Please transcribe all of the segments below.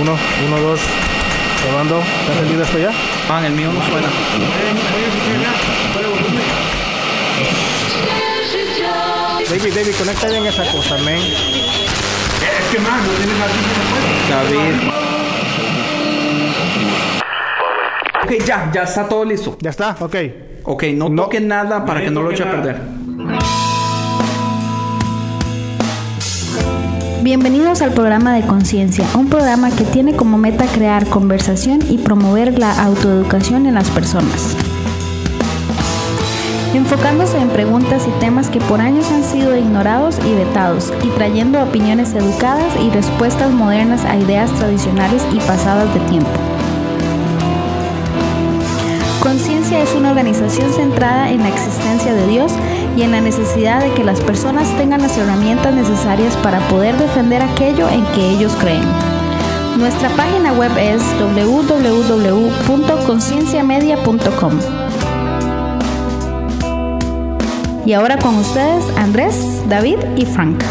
Uno, uno, dos. Probando. ¿Está encendido esto ya? Ah, el mío no suena. David, David, conecta bien esa cosa, men. Es que más, no tienes la David. Ok, ya, ya está todo listo. Ya está, ok. Ok, no, toquen nada para No que no lo toque eche a nada. perder. Bienvenidos al programa de Conciencia, un programa que tiene como meta crear conversación y promover la autoeducación en las personas. Enfocándose en preguntas y temas que por años han sido ignorados y vetados, y trayendo opiniones educadas y respuestas modernas a ideas tradicionales y pasadas de tiempo. Conciencia es una organización centrada en la existencia de Dios y en la necesidad de que las personas tengan las herramientas necesarias para poder defender aquello en que ellos creen. Nuestra página web es www.concienciamedia.com. Y ahora con ustedes Andrés, David y Frank.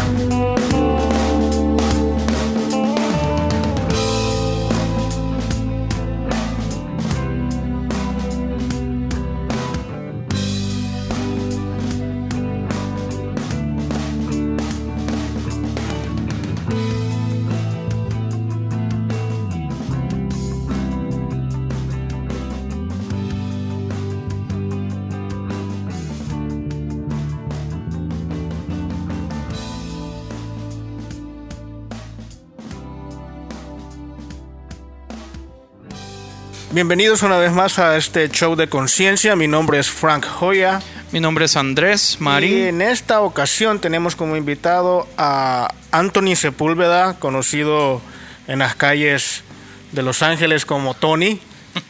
Bienvenidos una vez más a este show de conciencia. Mi nombre es Frank Joya. Mi nombre es Andrés Y Marín. en esta ocasión tenemos como invitado a Anthony Sepúlveda, conocido en las calles de Los Ángeles como Tony.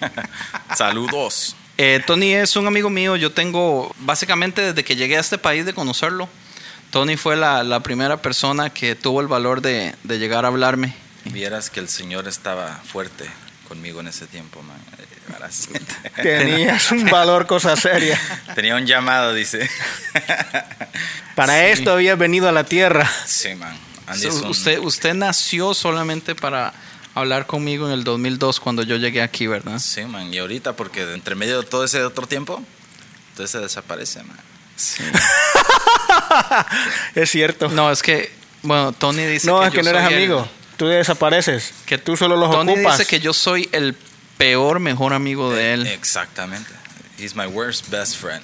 Saludos. Eh, Tony es un amigo mío. Yo tengo, básicamente desde que llegué a este país de conocerlo, Tony fue la, la primera persona que tuvo el valor de, de llegar a hablarme. Vieras que el Señor estaba fuerte conmigo en ese tiempo, man. Eh. Tenías un valor cosa seria. Tenía un llamado, dice. Para Sí. esto habías venido a la tierra. Sí, man. Usted, usted nació solamente para hablar conmigo en el 2002 cuando yo llegué aquí, ¿verdad? Sí, man. Y ahorita, porque de entre medio de todo ese otro tiempo, entonces se desaparece, man. Sí. Es cierto. No, es que, bueno, Tony dice No, que es que yo no eres el- amigo. Tú desapareces. que tú solo los Tony ocupas. dice que yo soy el peor mejor amigo de él. Exactamente. He's my worst best friend.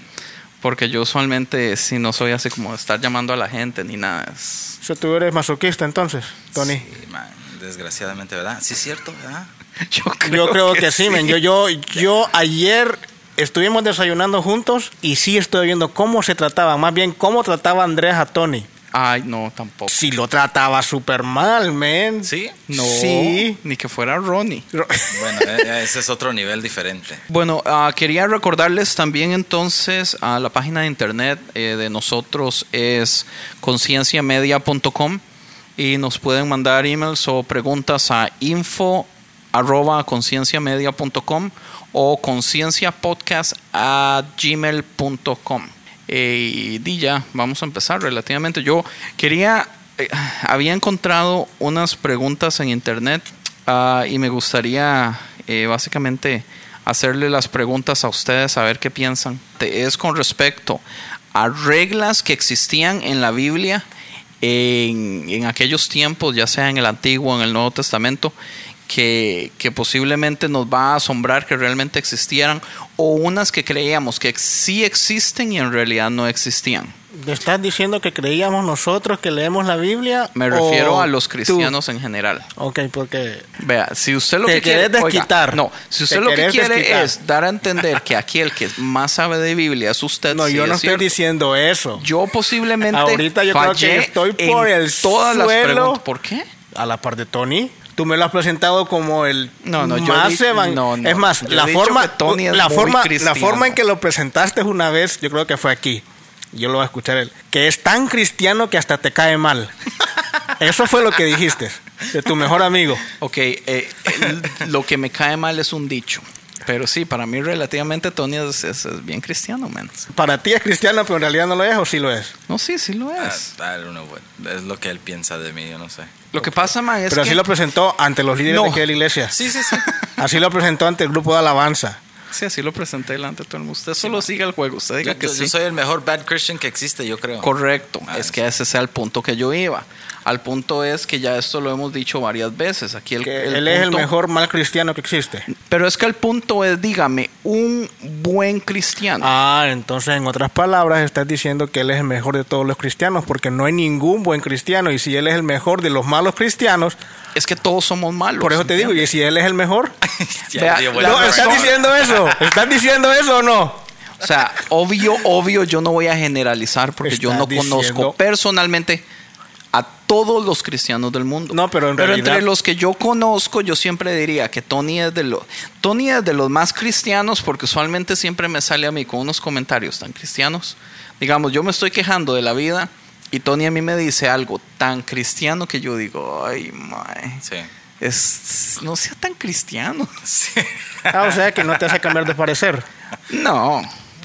Porque yo usualmente si no soy así como estar llamando a la gente ni nada. Es- O sea, tú eres masoquista entonces, Tony. Sí, man. Desgraciadamente, ¿verdad? Sí, es cierto, ¿verdad? Yo Yo creo que, sí, men. Yo, yo, yo ayer estuvimos desayunando juntos y sí estoy viendo cómo se trataba, más bien cómo trataba Andrés a Tony. Ay, no, tampoco. Si lo trataba súper mal, men. Sí. No, Sí. ni que fuera Ronnie. Bueno, eh, ese es otro nivel diferente. Bueno, ah, quería recordarles también entonces a la página de internet eh, de nosotros es concienciamedia.com y nos pueden mandar emails o preguntas a info arroba concienciamedia.com o concienciapodcast a gmail.com. Eh, y ya, vamos a empezar relativamente. Yo quería, eh, había encontrado unas preguntas en internet ah, y me gustaría eh, básicamente hacerle las preguntas a ustedes a ver qué piensan. Es con respecto a reglas que existían en la Biblia en, en aquellos tiempos, ya sea en el Antiguo o en el Nuevo Testamento, que, que posiblemente nos va a asombrar que realmente existieran, o unas que creíamos que sí existen y en realidad no existían. ¿Me estás diciendo que creíamos nosotros que leemos la Biblia? Me refiero a los tú? cristianos en general. Ok, porque Vea, si usted lo Te que quiere, querés oiga, desquitar. no, si usted Te lo que quiere desquitar. es dar a entender que aquí el que más sabe de Biblia es usted. no, sí yo no es estoy cierto. diciendo eso. Yo posiblemente Ahorita yo creo que estoy por el todas las suelo. preguntas. ¿Por qué? A la par de Tony. Tú me lo has presentado como el No, no, yo más di- evan- no, no. Es más, Yo la forma, Tony la forma, la forma en que lo presentaste una vez, yo creo que fue aquí. Yo lo voy a escuchar él. Que es tan cristiano que hasta te cae mal. Eso fue lo que dijiste de tu mejor amigo. Ok, eh, el- lo que me cae mal es un dicho. Pero sí, para mí relativamente Tony es, es- es bien cristiano, man. Para ti es cristiano, pero en realidad no lo es o sí lo es. No, sí, sí lo es. I don't know what- es lo que él piensa de mí, yo no sé. Lo que pasa, man, es Pero que... así lo presentó ante los líderes No. de aquí de la iglesia. Sí, sí, sí. Así lo presentó ante el grupo de alabanza. Sí, así lo presenté delante de todo el mundo. Usted solo siga el juego. Usted diga Yo, que yo- sí. yo soy el mejor bad Christian que existe, yo creo. Correcto, Ah, es sí. que ese es el punto que yo iba. Al punto es que ya esto lo hemos dicho varias veces. Aquí el, Que el él es el mejor mal cristiano que existe. Pero es que el punto es, dígame, un buen cristiano. Ah, entonces en otras palabras estás diciendo que él es el mejor de todos los cristianos porque no hay ningún buen cristiano y si él es el mejor de los malos cristianos, Es que todos somos malos. por eso te digo, y si él es el mejor, Ya, no, ¿estás diciendo eso? ¿Estás diciendo eso o no? O sea, obvio, obvio, yo no voy a generalizar porque yo no conozco personalmente a todos los cristianos del mundo. No, pero en realidad- entre los que yo conozco, yo siempre diría que Tony es de los Tony es de los más cristianos porque usualmente siempre me sale a mí con unos comentarios tan cristianos. Digamos, yo me estoy quejando de la vida y Tony a mí me dice algo tan cristiano que yo digo, ay, mae, Sí. es no sea tan cristiano. Sí. Ah, o sea que no te hace cambiar de parecer. No.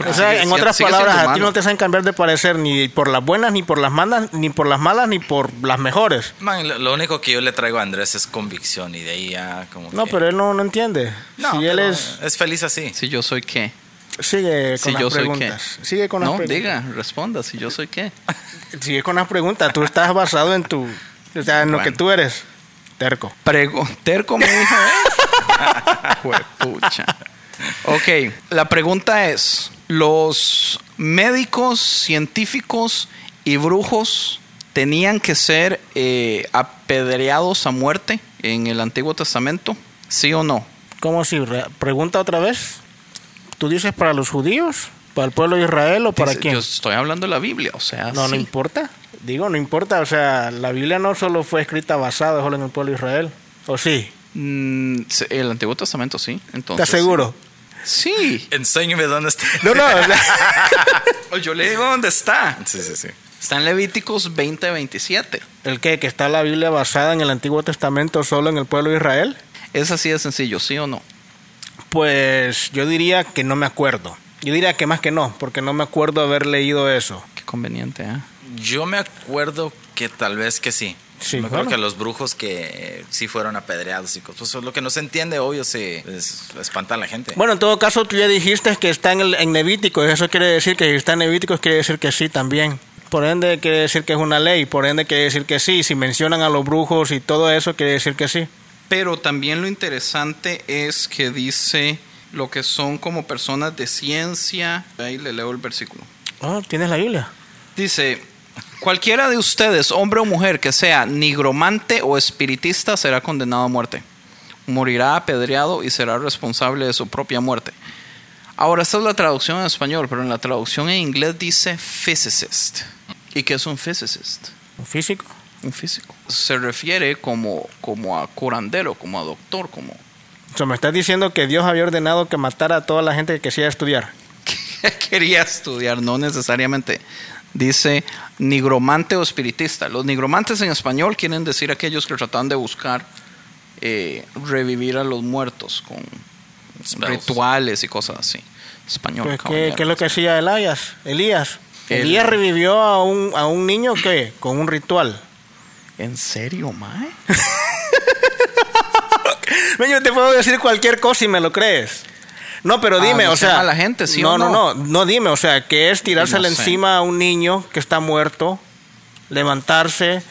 O sea, Sigue- en otras palabras, a ti no te hacen cambiar de parecer ni por las buenas, ni por las malas, ni por las malas, ni por las mejores. Man, lo, lo único que yo le traigo a Andrés es convicción y de ahí ya como No, que- pero él no, no entiende. No, si él es... es feliz así. Si yo soy qué. Sigue con Si las yo soy qué. preguntas. Sigue con las No, preguntas. diga, responda, si yo soy qué. Sigue con las preguntas. Tú estás basado en tu... O sea, en lo Bueno. que tú eres. Terco. Prego, terco me dijo, ¿eh? Juepucha. Ok, la pregunta es, ¿los médicos, científicos y brujos tenían que ser eh, apedreados a muerte en el Antiguo Testamento? ¿Sí o no? ¿Cómo si? Re- Pregunta otra vez. ¿Tú dices para los judíos? ¿Para el pueblo de Israel o para Dice- quién? Yo estoy hablando de la Biblia, o sea, No, no importa. Digo, no importa. O sea, la Biblia no solo fue escrita basada solo en el pueblo de Israel. ¿O sí? Mm, el Antiguo Testamento sí. Entonces, ¿Estás seguro? Sí. Enséñame dónde está. No, no. o Yo le digo dónde está. Sí, sí, sí. Está en Levíticos 20-27. ¿El qué? ¿Que está la Biblia basada en el Antiguo Testamento solo en el pueblo de Israel? Es así de sencillo, ¿sí o no? Pues yo diría que no me acuerdo. Yo diría que más que no, porque no me acuerdo haber leído eso. Qué conveniente, ¿eh? Yo me acuerdo que tal vez que sí. Sí, me acuerdo bueno. que los brujos que eh, sí fueron apedreados y cosas. Pues, lo que no se entiende, obvio, se es- espanta a la gente. Bueno, en todo caso, tú ya dijiste que está en, el, en Levítico. Eso quiere decir que si está en Levítico, quiere decir que sí también. Por ende, quiere decir que es una ley. Por ende, quiere decir que sí. Si mencionan a los brujos y todo eso, quiere decir que sí. Pero también lo interesante es que dice lo que son como personas de ciencia. Ahí le leo el versículo. Oh, ¿tienes la Biblia? Dice, cualquiera de ustedes, hombre o mujer, que sea nigromante o espiritista, será condenado a muerte. Morirá apedreado y será responsable de su propia muerte. Ahora, esta es la traducción en español, pero en la traducción en inglés dice physicist. ¿Y qué es un physicist? ¿Un físico? Un físico. Se refiere como, como a curandero, como a doctor, como... O sea, me estás diciendo que Dios había ordenado que matara a toda la gente que quisiera estudiar. quería estudiar, no necesariamente. Dice nigromante o espiritista. Los nigromantes en español quieren decir aquellos que tratan de buscar eh, revivir a los muertos con Spells. rituales y cosas así. Español. Pues, ¿qué, es lo que hacía Elías? Elías. El- Elías revivió a un, a un niño, ¿qué? Con un ritual. ¿En serio, Mae? Yo te puedo decir cualquier cosa y me lo crees. No, pero Ah, dime, no o sea sea. mala gente, ¿sí no, o no, no? no, no, dime, o sea, que es No sé. encima a un niño que está muerto, levantarse,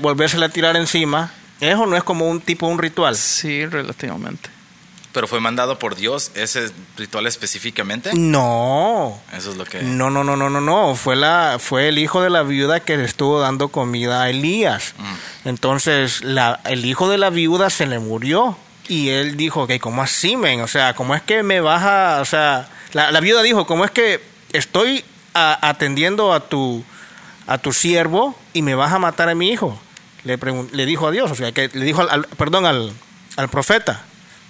volvérsele a tirar encima. Eso no es como un tipo, un ritual. Sí, relativamente. Pero fue mandado por Dios ese ritual específicamente. No. Eso es lo que. No, no, no, no, no, no. Fue la, fue el hijo de la viuda que le estuvo dando comida a Elías. Entonces, la, el hijo de la viuda se le murió. Y él dijo, ok, ¿cómo así, men? O sea, ¿cómo es que me vas a...? O sea, la, la viuda dijo, ¿cómo es que estoy a- atendiendo a tu, a tu siervo y me vas a matar a mi hijo? Le, pregun- le dijo a Dios, o sea, que le dijo, al, al- perdón, al, al profeta.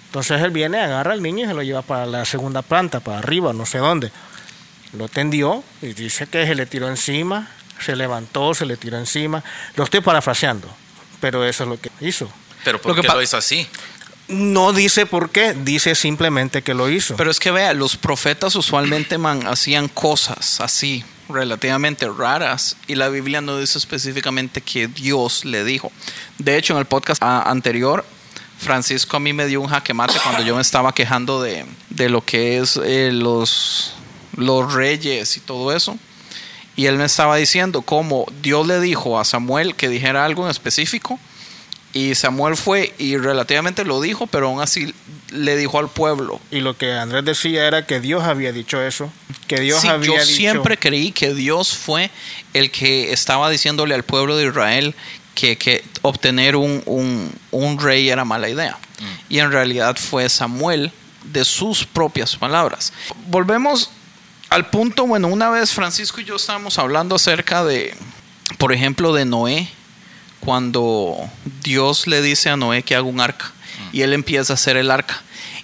Entonces él viene, agarra al niño y se lo lleva para la segunda planta, para arriba, no sé dónde. Lo tendió y dice que se le tiró encima, se levantó, se le tiró encima. Lo estoy parafraseando, pero eso es lo que hizo. Pero ¿por Lo que qué lo hizo así? No dice por qué, dice simplemente que lo hizo. Pero es que vea, los profetas usualmente hacían cosas así, relativamente raras, y la Biblia no dice específicamente que Dios le dijo. De hecho, en el podcast ah, anterior, Francisco a mí me dio un jaque mate cuando yo me estaba quejando de, de lo que es eh, los, los reyes y todo eso. Y él me estaba diciendo cómo Dios le dijo a Samuel que dijera algo en específico. Y Samuel fue y relativamente lo dijo, pero aún así le dijo al pueblo. Y lo que Andrés decía era que Dios había dicho eso. Que Dios Sí, había yo dicho. siempre creí que Dios fue el que estaba diciéndole al pueblo de Israel que, que obtener un, un- un rey era mala idea. Y en realidad fue Samuel de sus propias palabras. Volvemos al punto, bueno, una vez Francisco y yo estábamos hablando acerca de, por ejemplo, de Noé, cuando Dios le dice a Noé que haga un arca y él empieza a hacer el arca.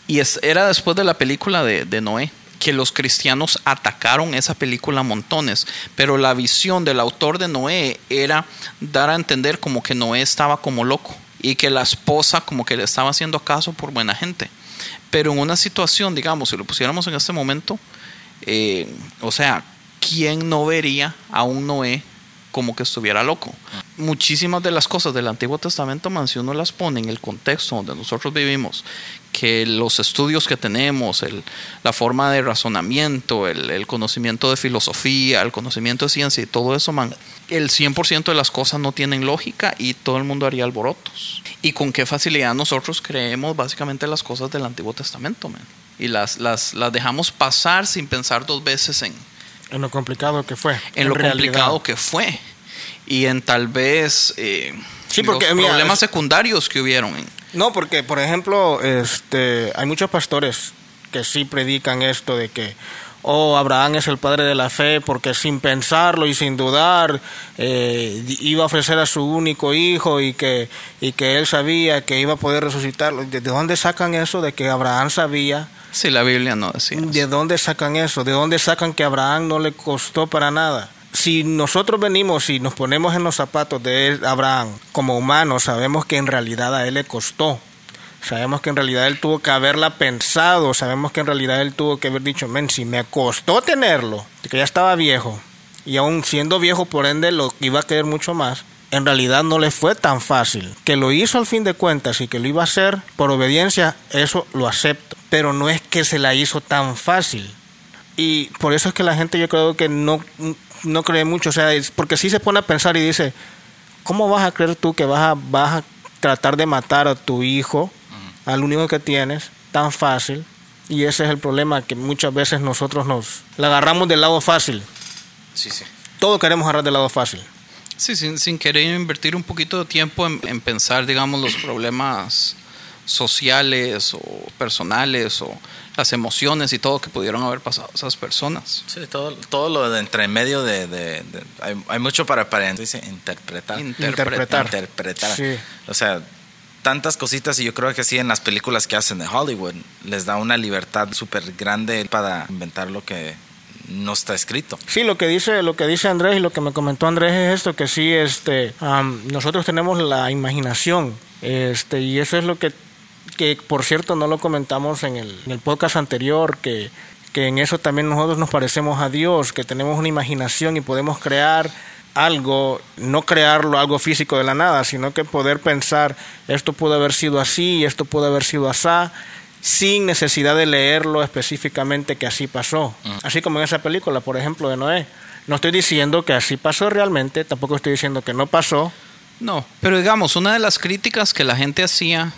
Y es, era después de la película de, de Noé que los cristianos atacaron esa película a montones, pero la visión del autor de Noé era dar a entender como que Noé estaba como loco y que la esposa como que le estaba haciendo caso por buena gente. Pero en una situación, digamos, si lo pusiéramos en este momento, eh, o sea, ¿quién no vería a un Noé como que estuviera loco? Muchísimas de las cosas del Antiguo Testamento, man, si uno las pone en el contexto donde nosotros vivimos, que los estudios que tenemos, la forma de razonamiento, el, el conocimiento de filosofía, el conocimiento de ciencia y todo eso, man, el 100% de las cosas no tienen lógica y todo el mundo haría alborotos. Y con qué facilidad nosotros creemos básicamente las cosas del Antiguo Testamento, man. Y las, las, las dejamos pasar sin pensar dos veces en, En lo complicado que fue. en lo realidad. complicado que fue. Y en tal vez eh, Sí, porque, los mira, problemas secundarios que hubieron. No, porque, por ejemplo, este, hay muchos pastores que sí predican esto de que, oh, Abraham es el padre de la fe, porque sin pensarlo y sin dudar, eh, iba a ofrecer a su único hijo y que, y que él sabía que iba a poder resucitarlo. ¿De dónde sacan eso de que Abraham sabía? Sí, la Biblia no decía. ¿De dónde sacan eso? ¿De dónde sacan que Abraham no le costó para nada? Si nosotros venimos y nos ponemos en los zapatos de Abraham como humanos, sabemos que en realidad a él le costó. Sabemos que en realidad él tuvo que haberla pensado. Sabemos que en realidad él tuvo que haber dicho, men, si me costó tenerlo, que ya estaba viejo, y aún siendo viejo, por ende, lo iba a querer mucho más. En realidad no le fue tan fácil. Que lo hizo al fin de cuentas y que lo iba a hacer por obediencia, eso lo acepto. Pero no es que se la hizo tan fácil. Y por eso es que la gente yo creo que no, no cree mucho. O sea, es porque sí se pone a pensar y dice, ¿cómo vas a creer tú que vas a, vas a tratar de matar a tu hijo, al único que tienes, tan fácil? Y ese es el problema, que muchas veces nosotros nos la agarramos del lado fácil. Sí, sí. Todo queremos agarrar del lado fácil. Sí, sin, sin querer invertir un poquito de tiempo en, en pensar, digamos, los problemas sociales o personales o las emociones y todo que pudieron haber pasado esas personas. Sí, todo, todo lo de entre medio de... de- de- hay, hay mucho para, para dice, interpretar. Interpretar. Interpretar. Sí. O sea, tantas cositas y yo creo que sí en las películas que hacen de Hollywood les da una libertad súper grande para inventar lo que no está escrito. Sí, lo que dice, lo que dice Andrés y lo que me comentó Andrés es esto que sí, este, am, nosotros tenemos la imaginación, este, y eso es lo que, que por cierto no lo comentamos en el, en el podcast anterior, que, que en eso también nosotros nos parecemos a Dios, que tenemos una imaginación y podemos crear algo, no crearlo algo físico de la nada, sino que poder pensar esto pudo haber sido así, esto pudo haber sido así, sin necesidad de leerlo específicamente que así pasó. Así como en esa película, por ejemplo, de Noé. No estoy diciendo que así pasó realmente, tampoco estoy diciendo que no pasó. No, pero digamos, una de las críticas que la gente hacía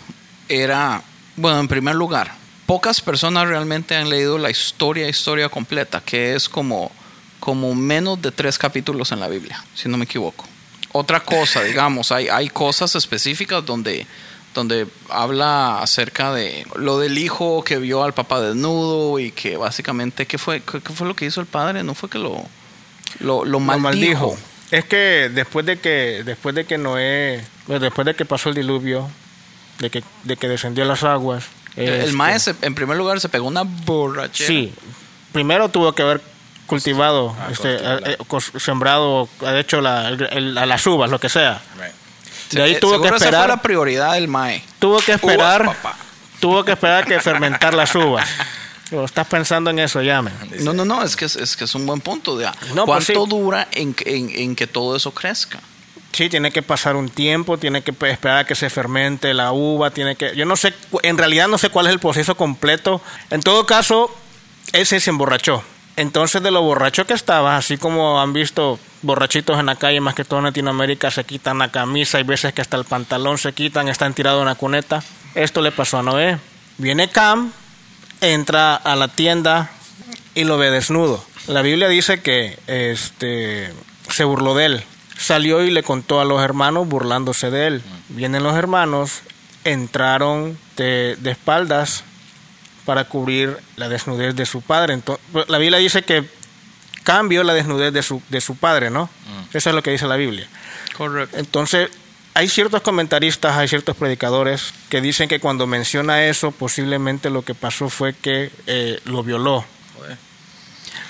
era, bueno, en primer lugar, pocas personas realmente han leído la historia, historia completa, que es como, como menos de tres capítulos en la Biblia, si no me equivoco. Otra cosa, digamos, hay, hay cosas específicas donde, donde habla acerca de lo del hijo que vio al papá desnudo y que básicamente, ¿qué fue, qué, fue lo que hizo el padre? No fue que lo, lo, lo Lo maldijo. Es que después de que después de que Noé, después de que pasó el diluvio, de que de que descendió las aguas, El este, maestro, en primer lugar, se pegó una borrachera. Sí, primero tuvo que haber cultivado, Ah, este, cultivado. eh, eh, sembrado, ha hecho la, el- el- a las uvas, lo que sea. De ahí Eh, tuvo que seguro esa fue esperar, la prioridad del MAE. tuvo que esperar, Uvas. Tuvo que esperar a que fermentar las uvas. O estás pensando en eso, llame. No, no, no, es que es, es que es un buen punto. De, No, pues ¿Cuánto sí. dura en, que- en, en que todo eso crezca? Sí, tiene que pasar un tiempo, tiene que pe- esperar a que se fermente la uva, tiene que... Yo no sé, en realidad no sé cuál es el proceso completo. En todo caso, él se emborrachó. Entonces, de lo borracho que estaba, así como han visto borrachitos en la calle, más que todo en Latinoamérica, se quitan la camisa, hay veces que hasta el pantalón se quitan, están tirados en la cuneta. Esto le pasó a Noé. Viene Cam, entra a la tienda y lo ve desnudo. La Biblia dice que este se burló de él. Salió y le contó a los hermanos burlándose de él. Vienen los hermanos, entraron de, de espaldas para cubrir la desnudez de su padre. Entonces, la Biblia dice que cambió la desnudez de su, de su padre, ¿no? Eso es lo que dice la Biblia. Correcto. Entonces, hay ciertos comentaristas, hay ciertos predicadores que dicen que cuando menciona eso, posiblemente lo que pasó fue que eh, lo violó.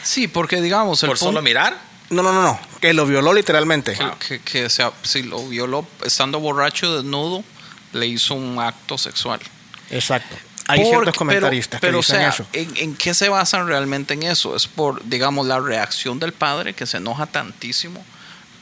Sí, porque digamos, el ¿Por solo mirar? No, no, no, no, que lo violó literalmente. que, que, que sea- si lo violó estando borracho, desnudo, le hizo un acto sexual. Exacto. Hay ciertos comentaristas pero, pero, que dicen o sea, eso. ¿en, en qué se basan realmente en eso? Es por, digamos, la reacción del padre que se enoja tantísimo.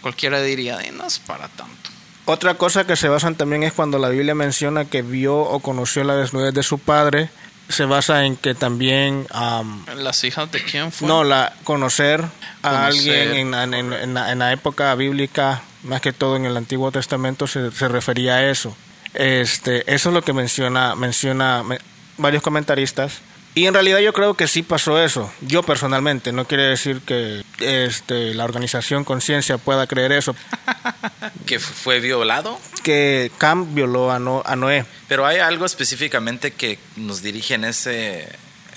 Cualquiera diría, "Eh, no es para tanto. Otra cosa que se basan también es cuando la Biblia menciona que vio o conoció la desnudez de su padre, se basa en que también am, ¿Las hijas de quién fue? no la conocer a Conocer. alguien en, la- en- en la, en la época bíblica, más que todo en el Antiguo Testamento se, se refería a eso. Este, eso es lo que menciona menciona me- varios comentaristas. Y en realidad yo creo que sí pasó eso. Yo personalmente, no quiere decir que este, la organización Conciencia pueda creer eso. ¿Que fu- fue violado? Que Cam violó a, No- a Noé. Pero hay algo específicamente que nos dirige en ese,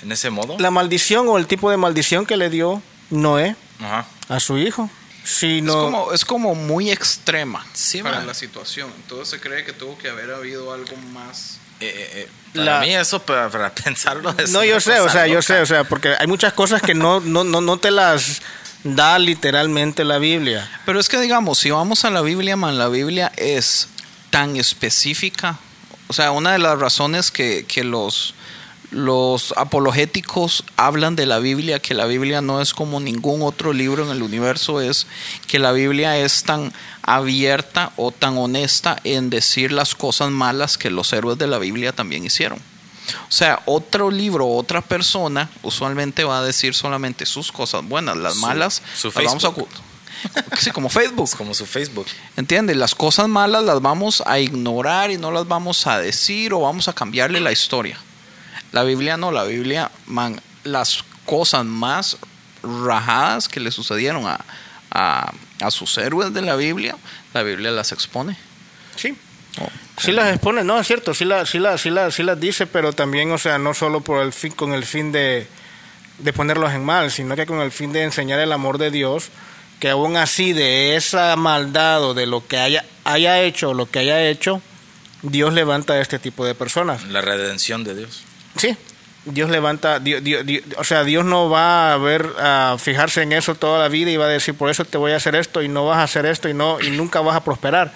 en ese modo. La maldición o el tipo de maldición que le dio Noé Ajá. a su hijo. Si es, como, es como muy extrema Sí, para man. la situación. Entonces se cree que tuvo que haber habido algo más. Eh, eh, eh, para La- mí eso, para, para pensarlo es No, yo sé, o sea, yo sé, o sea, porque hay muchas cosas que no, no, no, no te las da literalmente la Biblia. Pero es que digamos, si vamos a la Biblia, man, la Biblia es tan específica. O sea, una de las razones que, que los, los apologéticos hablan de la Biblia, que la Biblia no es como ningún otro libro en el universo, es que la Biblia es tan abierta o tan honesta en decir las cosas malas que los héroes de la Biblia también hicieron. O sea, otro libro, otra persona, usualmente va a decir solamente sus cosas buenas, las Su- malas, su las vamos a. Sí, como Facebook. Es como su Facebook. ¿Entiendes? Las cosas malas las vamos a ignorar y no las vamos a decir o vamos a cambiarle la historia. La Biblia no, la Biblia, man, las cosas más rajadas que le sucedieron a, a, a sus héroes de la Biblia, la Biblia las expone. Sí. Oh, Sí las expone, no, es cierto, sí, la, sí, la, sí, la, sí las dice, pero también, o sea, no solo por el fin, con el fin de, de ponerlos en mal, sino que con el fin de enseñar el amor de Dios, que aún así de esa maldad o de lo que haya, haya hecho o lo que haya hecho, Dios levanta a este tipo de personas. La redención de Dios. Sí, Dios levanta, Dios, Dios- Dios- o sea, Dios no va a ver, a fijarse en eso toda la vida y va a decir, por eso te voy a hacer esto y no vas a hacer esto y no y nunca vas a prosperar.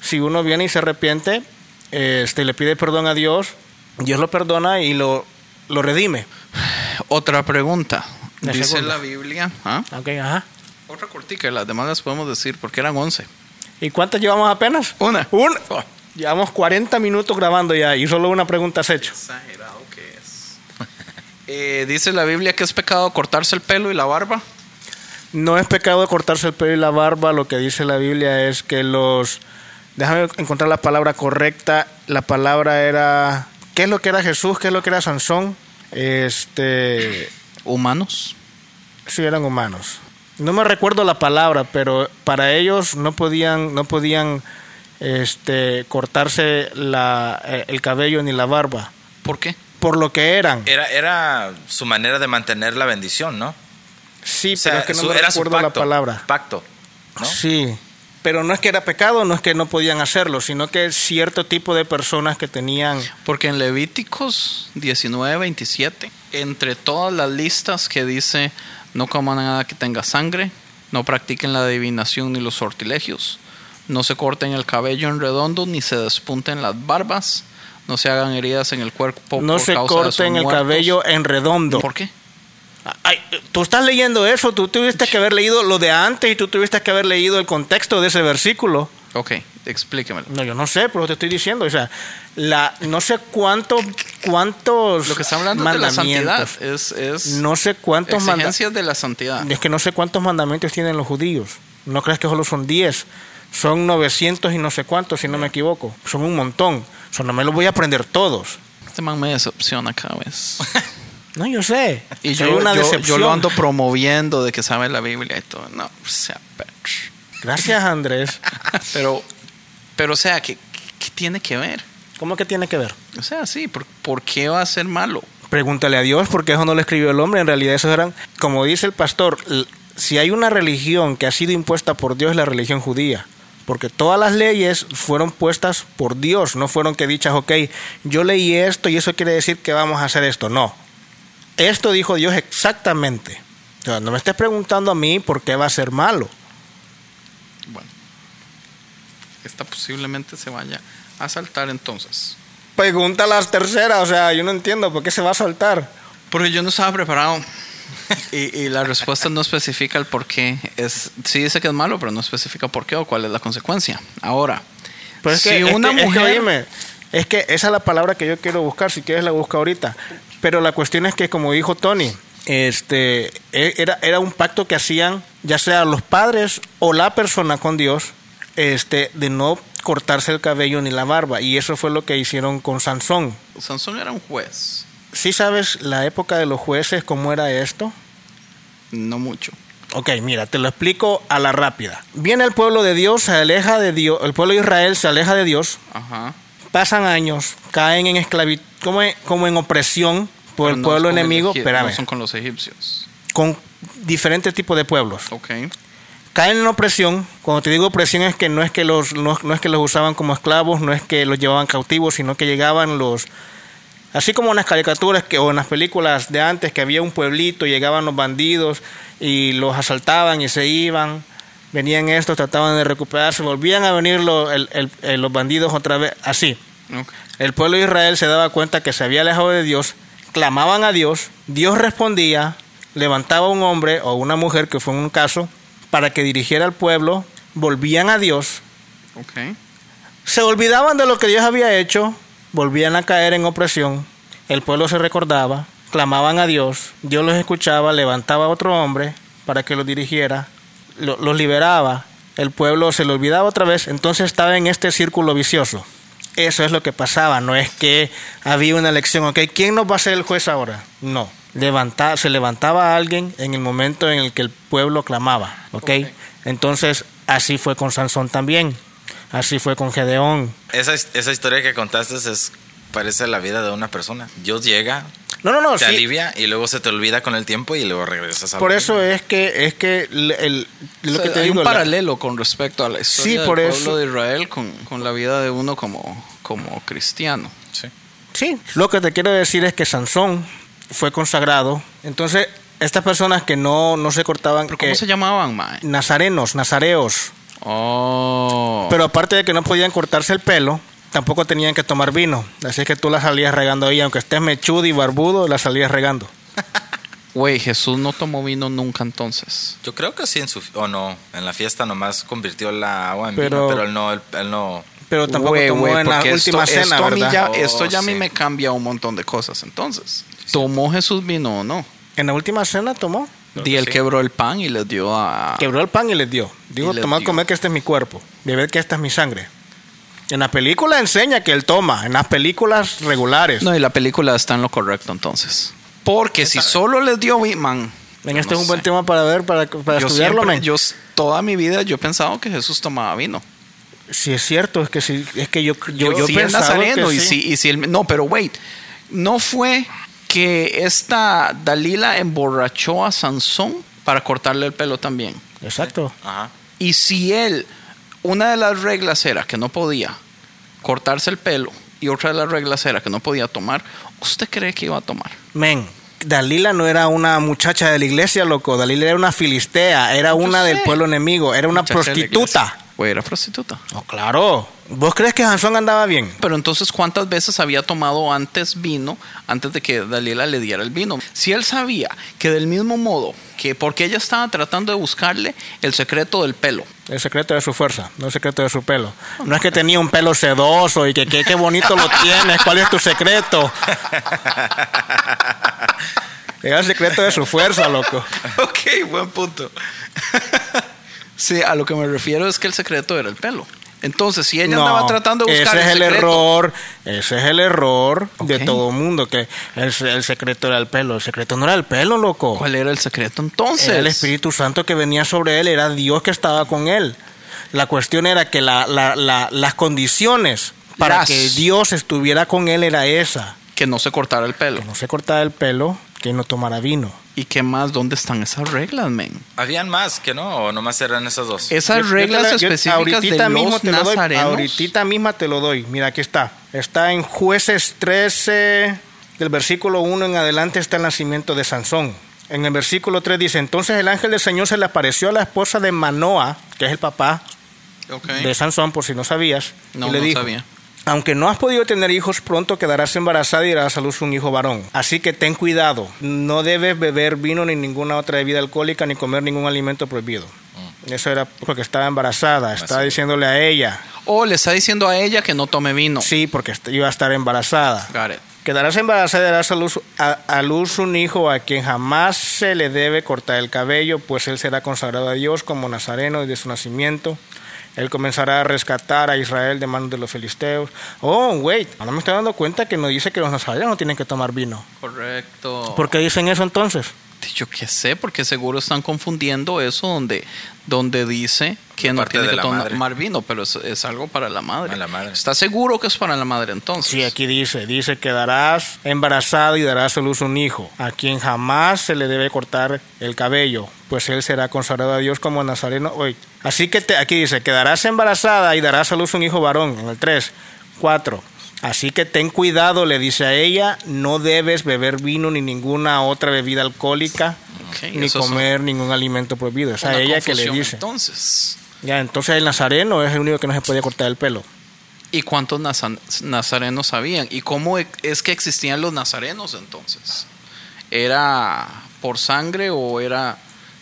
Si uno viene y se arrepiente, este, le pide perdón a Dios, Dios lo perdona y lo, lo redime. Otra pregunta. La Dice segunda. la Biblia. ¿ah? Ok, ajá. Otra cortica, las demás las podemos decir porque eran 11. ¿Y cuántas llevamos apenas? Una. Una. Oh, llevamos 40 minutos grabando ya y solo una pregunta has hecho. Exagerado. Eh, dice la Biblia que es pecado cortarse el pelo y la barba. No es pecado cortarse el pelo y la barba. Lo que dice la Biblia es que los. Déjame encontrar la palabra correcta. La palabra era. ¿Qué es lo que era Jesús? ¿Qué es lo que era Sansón? Este. Humanos. Sí, eran humanos. No me recuerdo la palabra, pero para ellos no podían, no podían este, cortarse la, eh, el cabello ni la barba. ¿Por qué? Por lo que eran. Era, era su manera de mantener la bendición, ¿no? Sí, O sea, pero es que no su- me era su recuerdo pacto. la palabra. Pacto. ¿no? Sí, pero no es que era pecado, no es que no podían hacerlo, sino que cierto tipo de personas que tenían... Porque en Levíticos 19, 27, entre todas las listas que dice no coman nada que tenga sangre, no practiquen la adivinación ni los sortilegios, no se corten el cabello en redondo ni se despunten las barbas, No se hagan heridas en el cuerpo. No por se causa de sus corten el muertos. cabello en redondo. ¿Por qué? Ay, tú estás leyendo eso, tú tuviste que haber leído lo de antes y tú tuviste que haber leído el contexto de ese versículo. Ok, explíquemelo. No, yo no sé, pero te estoy diciendo, o sea, la, no sé cuántos, cuántos Lo que está hablando de la santidad es, es no sé cuántos mandamientos, exigencias de la santidad. es que no sé cuántos mandamientos tienen los judíos. No crees que solo son 10, son 900 y no sé cuántos, si no me equivoco. Son un montón. O sea, no me los voy a aprender todos. Este man me decepciona cada vez. No, yo sé. Y yo, una yo, yo decepción. lo ando promoviendo de que sabe la Biblia y todo. No, o sea, pero, Gracias, Andrés. pero, pero, o sea, ¿qué, qué tiene que ver? ¿Cómo que tiene que ver? O sea, sí, ¿por, por qué va a ser malo? Pregúntale a Dios porque eso no lo escribió el hombre. En realidad, esos eran, como dice el pastor, si hay una religión que ha sido impuesta por Dios, es la religión judía. Porque todas las leyes fueron puestas por Dios, no fueron que dichas, ok, yo leí esto y eso quiere decir que vamos a hacer esto. No. Esto dijo Dios exactamente. O sea, no me estés preguntando a mí por qué va a ser malo. Bueno, esta posiblemente se vaya a saltar entonces. Pregunta a las terceras, o sea, yo no entiendo por qué se va a saltar. Porque yo no estaba preparado. Y, y la respuesta no especifica el por qué. Es, sí dice que es malo, pero no especifica por qué o cuál es la consecuencia. Ahora, Pero es si que, es una que- es que, mujer... oíme, es que esa es la palabra que yo quiero buscar, si quieres la busco ahorita. Pero la cuestión es que, como dijo Tony, este, e- era, era un pacto que hacían ya sea los padres o la persona con Dios, este, de no cortarse el cabello ni la barba. Y eso fue lo que hicieron con Sansón. Sansón era un juez. ¿Sí sabes la época de los jueces, cómo era esto? No mucho. Ok, mira, te lo explico a la rápida. Viene el pueblo de Dios, se aleja de Dios, el pueblo de Israel se aleja de Dios, Ajá. pasan años, caen en esclavitud, como, en- como en opresión por Pero el no pueblo el enemigo, espérame, No son con los egipcios. con diferentes tipos de pueblos. Ok. Caen en opresión, cuando te digo opresión es que no es que los no, no es que los usaban como esclavos, no es que los llevaban cautivos, sino que llegaban los así como en las caricaturas que o en las películas de antes que había un pueblito, llegaban los bandidos y los asaltaban y se iban. Venían estos, trataban de recuperarse, volvían a venir los, el- el- el- los bandidos otra vez, así. El pueblo de Israel se daba cuenta que se había alejado de Dios, clamaban a Dios, Dios respondía, levantaba un hombre o una mujer, que fue un caso, para que dirigiera al pueblo, volvían a Dios, se olvidaban de lo que Dios había hecho, volvían a caer en opresión, el pueblo se recordaba, clamaban a Dios, Dios los escuchaba, levantaba a otro hombre para que los dirigiera, lo- los liberaba, el pueblo se le olvidaba otra vez, entonces estaba en este círculo vicioso. Eso es lo que pasaba, no es que había una elección, ok, ¿quién nos va a ser el juez ahora? No, Levanta- se levantaba a alguien en el momento en el que el pueblo clamaba, ok. Ok. Entonces así fue con Sansón también, así fue con Gedeón. Esa, esa historia que contaste es parece la vida de una persona. Dios llega, No, no, no, te sí, alivia y luego se te olvida con el tiempo y luego regresas a por eso mismo. es que es que el, el- lo O sea, que te hay digo un la- paralelo con respecto a la historia Sí, del por pueblo eso- de Israel con, con la vida de uno como, como cristiano. Sí. Sí, lo que te quiero decir es que Sansón fue consagrado. Entonces, estas personas que no, no se cortaban, ¿Pero que, cómo se llamaban, mae? nazarenos, nazareos, Oh. pero aparte de que no podían cortarse el pelo, tampoco tenían que tomar vino. Así es que tú la salías regando ahí, aunque estés mechudo y barbudo, la salías regando. Güey, Jesús no tomó vino nunca entonces. Yo creo que sí en su o no, en la fiesta nomás convirtió la agua en Pero- vino, pero él no, él, él no. Pero tampoco Güey, tomó güey, en la porque última esto, cena, esto ¿verdad? ya, Oh, esto ya a mí sí. me cambia un montón de cosas entonces. ¿Tomó Jesús vino o no? En la última cena tomó. Y él sí. quebró el pan y les dio a... Quebró el pan y les dio. Digo, Y les tomad, dio. comer que este es mi cuerpo. Beber que esta es mi sangre. En la película enseña que él toma. En las películas regulares. No, y la película está en lo correcto entonces. Porque si solo les dio vino, man, Ven, este no es un buen sé. tema para ver, para, para yo estudiarlo, siempre, yo toda mi vida yo he pensado que Jesús tomaba vino. Sí, es cierto, es que sí, es que yo, yo, yo sí nazareno que y sí. si, y si el- no, pero wait, no fue que esta Dalila emborrachó a Sansón para cortarle el pelo también. Exacto. Ajá. Y si él, una de las reglas era que no podía cortarse el pelo y otra de las reglas era que no podía tomar, ¿usted cree que iba a tomar? Men, Dalila no era una muchacha de la iglesia, loco. Dalila era una filistea, era Yo una del pueblo enemigo, era una Muchacha de la prostituta. O era prostituta. No, claro. ¿Vos crees que Sansón andaba bien? Pero entonces, ¿cuántas veces había tomado antes vino antes de que Dalila le diera el vino? Si él sabía que del mismo modo que porque ella estaba tratando de buscarle el secreto del pelo. El secreto de su fuerza, no el secreto de su pelo. No es que tenía un pelo sedoso y que que- qué bonito lo tienes, ¿cuál es tu secreto? Era el secreto de su fuerza, loco. ok, buen punto. sí, a lo que me refiero es que el secreto era el pelo. Entonces, si ella andaba tratando de buscar ese es el error, ese es el error de todo mundo, que el, el secreto era el pelo. El secreto no era el pelo, loco. ¿Cuál era el secreto entonces? Era el Espíritu Santo que venía sobre él, era Dios que estaba con él. La cuestión era que la- la- la- las condiciones para Las- que Dios estuviera con él era esa. Que no se cortara el pelo. Que no se cortara el pelo, que no tomara vino. ¿Y qué más? ¿Dónde están esas reglas, men? ¿Habían más que no? ¿O nomás eran esas dos? Esas Yo- yo reglas la- yo específicas de mismo los te lo doy, ahorita misma te lo doy. Mira, aquí está. Está en Jueces 13, del versículo 1 en adelante está el nacimiento de Sansón. En el versículo 3 dice, entonces el ángel del Señor se le apareció a la esposa de Manoa, que es el papá Ok. de Sansón, por si no sabías, No, y le no dijo, sabía. Aunque no has podido tener hijos, pronto quedarás embarazada y darás a luz un hijo varón. Así que ten cuidado, no debes beber vino ni ninguna otra bebida alcohólica ni comer ningún alimento prohibido. Eso era porque estaba embarazada, estaba diciéndole a ella, O le está diciendo a ella que no tome vino. sí, porque iba a estar embarazada. Got it. Quedarás embarazada y darás a luz, a, a luz un hijo a quien jamás se le debe cortar el cabello, pues él será consagrado a Dios como nazareno desde su nacimiento. Él comenzará a rescatar a Israel de manos de los filisteos. Oh, wait, ahora me estoy dando cuenta que no dice que los nazarenos no tienen que tomar vino. Correcto. ¿Por qué dicen eso entonces? Yo qué sé, porque seguro están confundiendo eso donde, donde dice que no tiene que tomar madre. vino, pero es, es algo para la madre. Para la madre. ¿Está seguro que es para la madre entonces? Sí, aquí dice, dice que darás embarazada y darás a luz un hijo, a quien jamás se le debe cortar el cabello, pues él será consagrado a Dios como nazareno hoy. Así que te- aquí dice, quedarás embarazada y darás a luz un hijo varón, en el 3, 4. Así que ten cuidado, le dice a ella, no debes beber vino ni ninguna otra bebida alcohólica, ni comer ningún alimento prohibido. Es a ella que le dice. Entonces, Ya, entonces el nazareno es el único que no se podía cortar el pelo. ¿y cuántos naza- nazarenos habían? ¿Y cómo e- es que existían los nazarenos entonces? ¿Era por sangre o era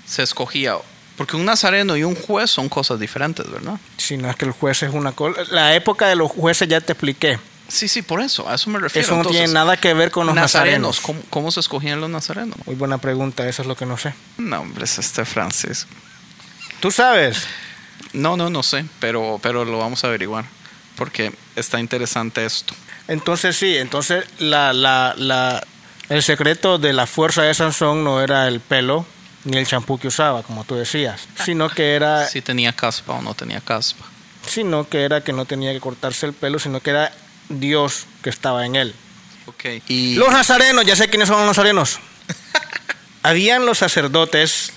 se escogía? Porque un nazareno y un juez son cosas diferentes, ¿verdad? Si no es que el juez es una cosa. La época de los jueces ya te expliqué. Sí, sí, por eso, a eso me refiero. Eso no Entonces, tiene nada que ver con los nazarenos. ¿cómo, cómo se escogían los nazarenos? Muy buena pregunta, eso es lo que no sé. No, hombre, es este Francis. ¿Tú sabes? No, no, no sé, pero, pero lo vamos a averiguar. Porque está interesante esto. Entonces sí, entonces la, la, la, el secreto de la fuerza de Sansón no era el pelo ni el champú que usaba, como tú decías, sino que era, Si tenía caspa o no tenía caspa. sino que era que no tenía que cortarse el pelo, sino que era Dios que estaba en él. Ok. Y Los nazarenos, ya sé quiénes son los nazarenos. Habían los sacerdotes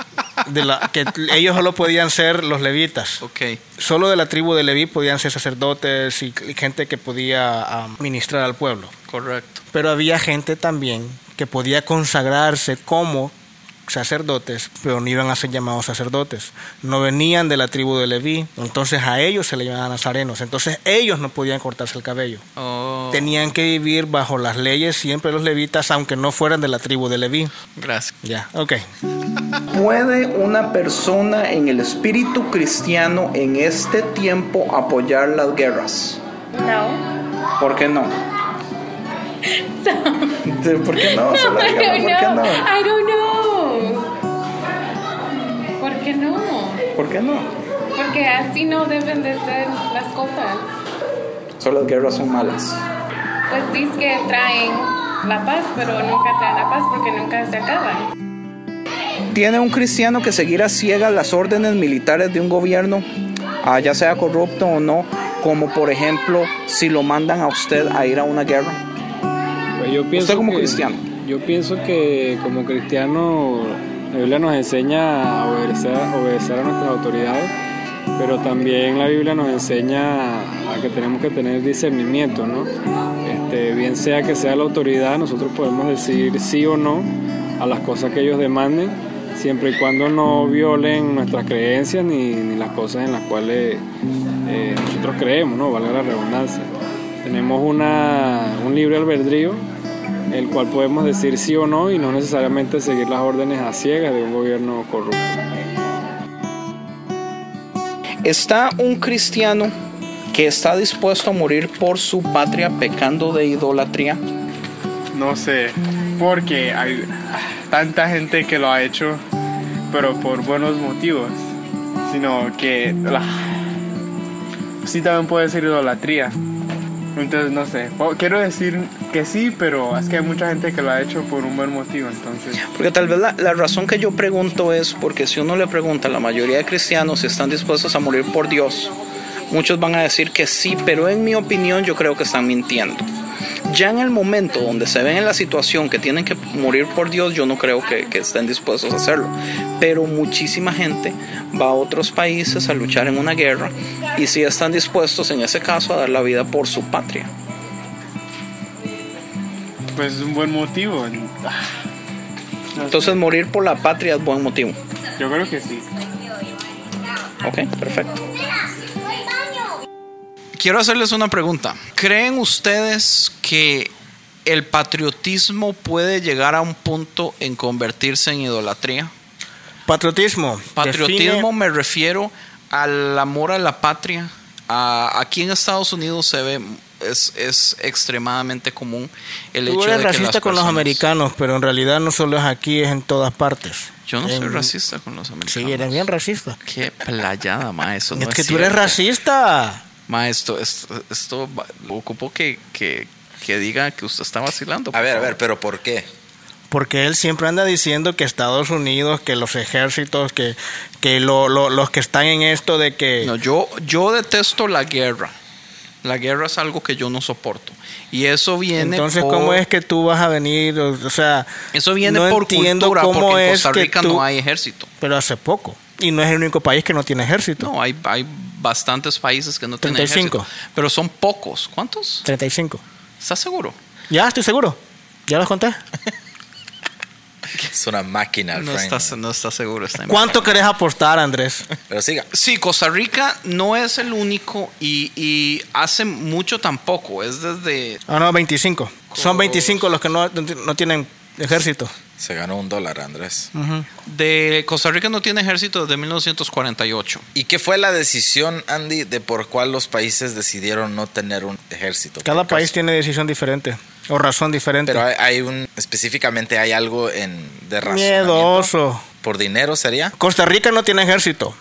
de la, que ellos solo podían ser los levitas. Ok. Solo de la tribu de Leví podían ser sacerdotes y, y gente que podía ah, ministrar al pueblo. Correcto. Pero había gente también que podía consagrarse como sacerdotes, pero no iban a ser llamados sacerdotes. No venían de la tribu de Leví, entonces a ellos se les llamaban nazarenos. Entonces ellos no podían cortarse el cabello. Oh, Tenían que vivir bajo las leyes siempre los levitas, aunque no fueran de la tribu de Leví. gracias. Ya, ok. ¿Puede una persona en el espíritu cristiano en este tiempo apoyar las guerras? No. ¿Por qué no? ¿Por qué no? No, I don't ¿Por qué know. no? I don't know. ¿Por qué no? ¿Por qué no? Porque así no deben de ser las cosas. Solo las guerras son malas. Pues dices que traen la paz, pero nunca traen la paz porque nunca se acaban. ¿Tiene un cristiano que seguir a ciegas las órdenes militares de un gobierno, ah, ya sea corrupto o no, como por ejemplo si lo mandan a usted a ir a una guerra? Pues yo pienso Usted como que- cristiano. Yo pienso que como cristiano la Biblia nos enseña a obedecer, obedecer a nuestras autoridades, pero también la Biblia nos enseña a que tenemos que tener discernimiento, ¿no? Este, bien sea que sea la autoridad, nosotros podemos decir sí o no a las cosas que ellos demanden siempre y cuando no violen nuestras creencias ni, las cosas en las cuales eh, nosotros creemos, ¿no? Valga la redundancia. Tenemos una, un libre albedrío, el cual podemos decir sí o no y no necesariamente seguir las órdenes a ciegas de un gobierno corrupto. ¿Está un cristiano que está dispuesto a morir por su patria pecando de idolatría? No sé, porque hay tanta gente que lo ha hecho, pero por buenos motivos, sino que la- sí también puede ser idolatría. Entonces, no sé, O- quiero decir que sí, pero es que hay mucha gente que lo ha hecho por un buen motivo, entonces... Porque tal vez la, la razón que yo pregunto es porque si uno le pregunta a la mayoría de cristianos si están dispuestos a morir por Dios, muchos van a decir que sí, pero en mi opinión yo creo que están mintiendo. Ya en el momento donde se ven en la situación que tienen que morir por Dios, yo no creo que, que estén dispuestos a hacerlo. Pero muchísima gente va a otros países a luchar en una guerra y sí están dispuestos en ese caso a dar la vida por su patria. Pues es un buen motivo. Entonces morir por la patria es buen motivo. Yo creo que sí. Ok, perfecto. Quiero hacerles una pregunta. ¿Creen ustedes que el patriotismo puede llegar a un punto en convertirse en idolatría? Patriotismo. Patriotismo define- me refiero al amor a la patria. A- aquí en Estados Unidos se ve, es, es extremadamente común el Tú hecho eres de que racista las con los americanos, pero en realidad no solo es aquí, es en todas partes. Yo no soy racista con los americanos. Sí, eres bien racista. Qué playada, ma, eso no es es que tú eres cierto. racista. Ma, esto, esto, ocupo que, que, que diga que usted está vacilando. A ver, a ver, pero ¿por qué? Porque él siempre anda diciendo que Estados Unidos, que los ejércitos, que, que lo- lo- los que están en esto de que... No, yo, yo detesto la guerra. La guerra es algo que yo no soporto. Y eso viene Entonces, por, ¿cómo es que tú vas a venir? O sea, Eso viene no por entiendo cultura, cómo porque en es Costa que Rica tú- no hay ejército. Pero hace poco. Y no es el único país que no tiene ejército. No, hay, hay bastantes países que no tienen 35. ejército. Pero son pocos. ¿Cuántos? 35. ¿Estás seguro? Ya, estoy seguro. Ya los conté. Es una máquina, No Frank. estás, no estás seguro. está ¿Cuánto querés apostar, Andrés? Pero siga. Sí, Costa Rica no es el único y, y hace mucho tampoco. Es desde... Ah, no, 25. Son 25 los que no, no tienen ejército. Se ganó un dólar, Andrés. De Costa Rica no tiene ejército desde 1948. ¿Y qué fue la decisión, Andy, de por cuál los países decidieron no tener un ejército? Cada ¿Por país caso? tiene decisión diferente o razón diferente. Pero hay, hay un... Específicamente hay algo en... De razonamiento? Miedoso. ¿Por dinero sería? Costa Rica no tiene ejército.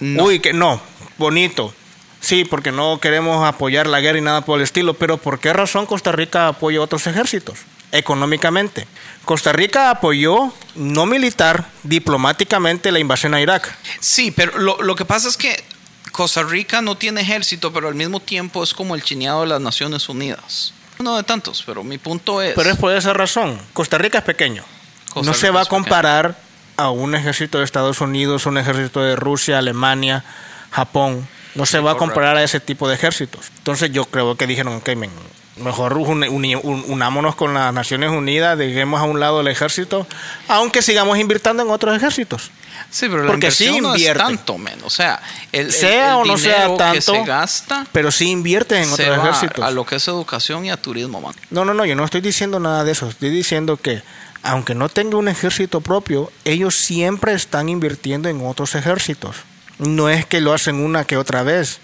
No. Uy, que no, bonito. Sí, porque no queremos apoyar la guerra y nada por el estilo, pero ¿por qué razón Costa Rica apoya otros ejércitos? Económicamente. Costa Rica apoyó, no militar, diplomáticamente la invasión a Irak. Sí, pero lo, lo que pasa es que Costa Rica no tiene ejército, pero al mismo tiempo es como el chineado de las Naciones Unidas. Uno de tantos, pero mi punto es... Pero es por esa razón. Costa Rica es pequeño. Costa no se va a pequeño. comparar a un ejército de Estados Unidos, un ejército de Rusia, Alemania, Japón. No se va a comparar a ese tipo de ejércitos. Entonces yo creo que dijeron, ok, men, mejor un- unámonos con las Naciones Unidas, dejemos a un lado el ejército, aunque sigamos invirtiendo en otros ejércitos. Sí, pero la Porque sí inversión no es tanto, men. O sea, el, Sea el o no sea que tanto, se gasta Pero sí invierten en otros ejércitos. a lo que es educación y a turismo, man. No, no, no, yo no estoy diciendo nada de eso. Estoy diciendo que, aunque no tenga un ejército propio, ellos siempre están invirtiendo en otros ejércitos. No es que lo hacen una que otra vez.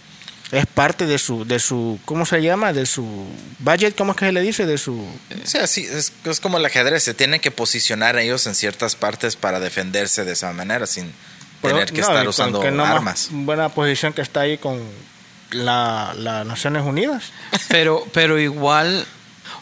Es parte de su, de su, ¿cómo se llama? De su budget, ¿cómo es que se le dice? De su... O sea, sí, es, es como el ajedrez. Se tienen que posicionar ellos en ciertas partes para defenderse de esa manera sin tener que No, estar usando que no más armas. Buena posición que está ahí con la, las Naciones Unidas. Pero, pero igual,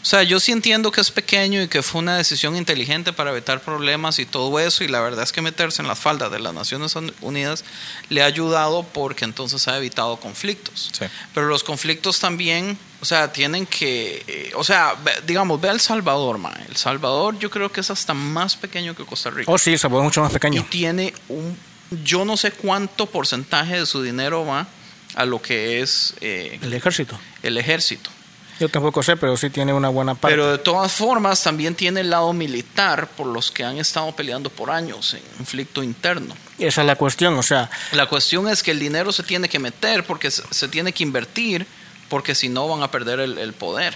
o sea, yo sí entiendo que es pequeño y que fue una decisión inteligente para evitar problemas y todo eso. Y la verdad es que meterse en las faldas de las Naciones Unidas le ha ayudado porque entonces ha evitado conflictos. Sí. Pero los conflictos también, o sea, tienen que, eh, o sea, ve- digamos, ve a El Salvador, ma. El Salvador yo creo que es hasta más pequeño que Costa Rica. Oh, sí, se puede mucho más y pequeño. tiene un, yo no sé cuánto porcentaje de su dinero va a lo que es eh, El ejército. el ejército. Yo tampoco sé, pero sí tiene una buena parte. Pero de todas formas también tiene el lado militar por los que han estado peleando por años en conflicto interno. Esa es la cuestión, o sea, La cuestión es que el dinero se tiene que meter porque se, tiene que invertir porque si no van a perder el, el poder.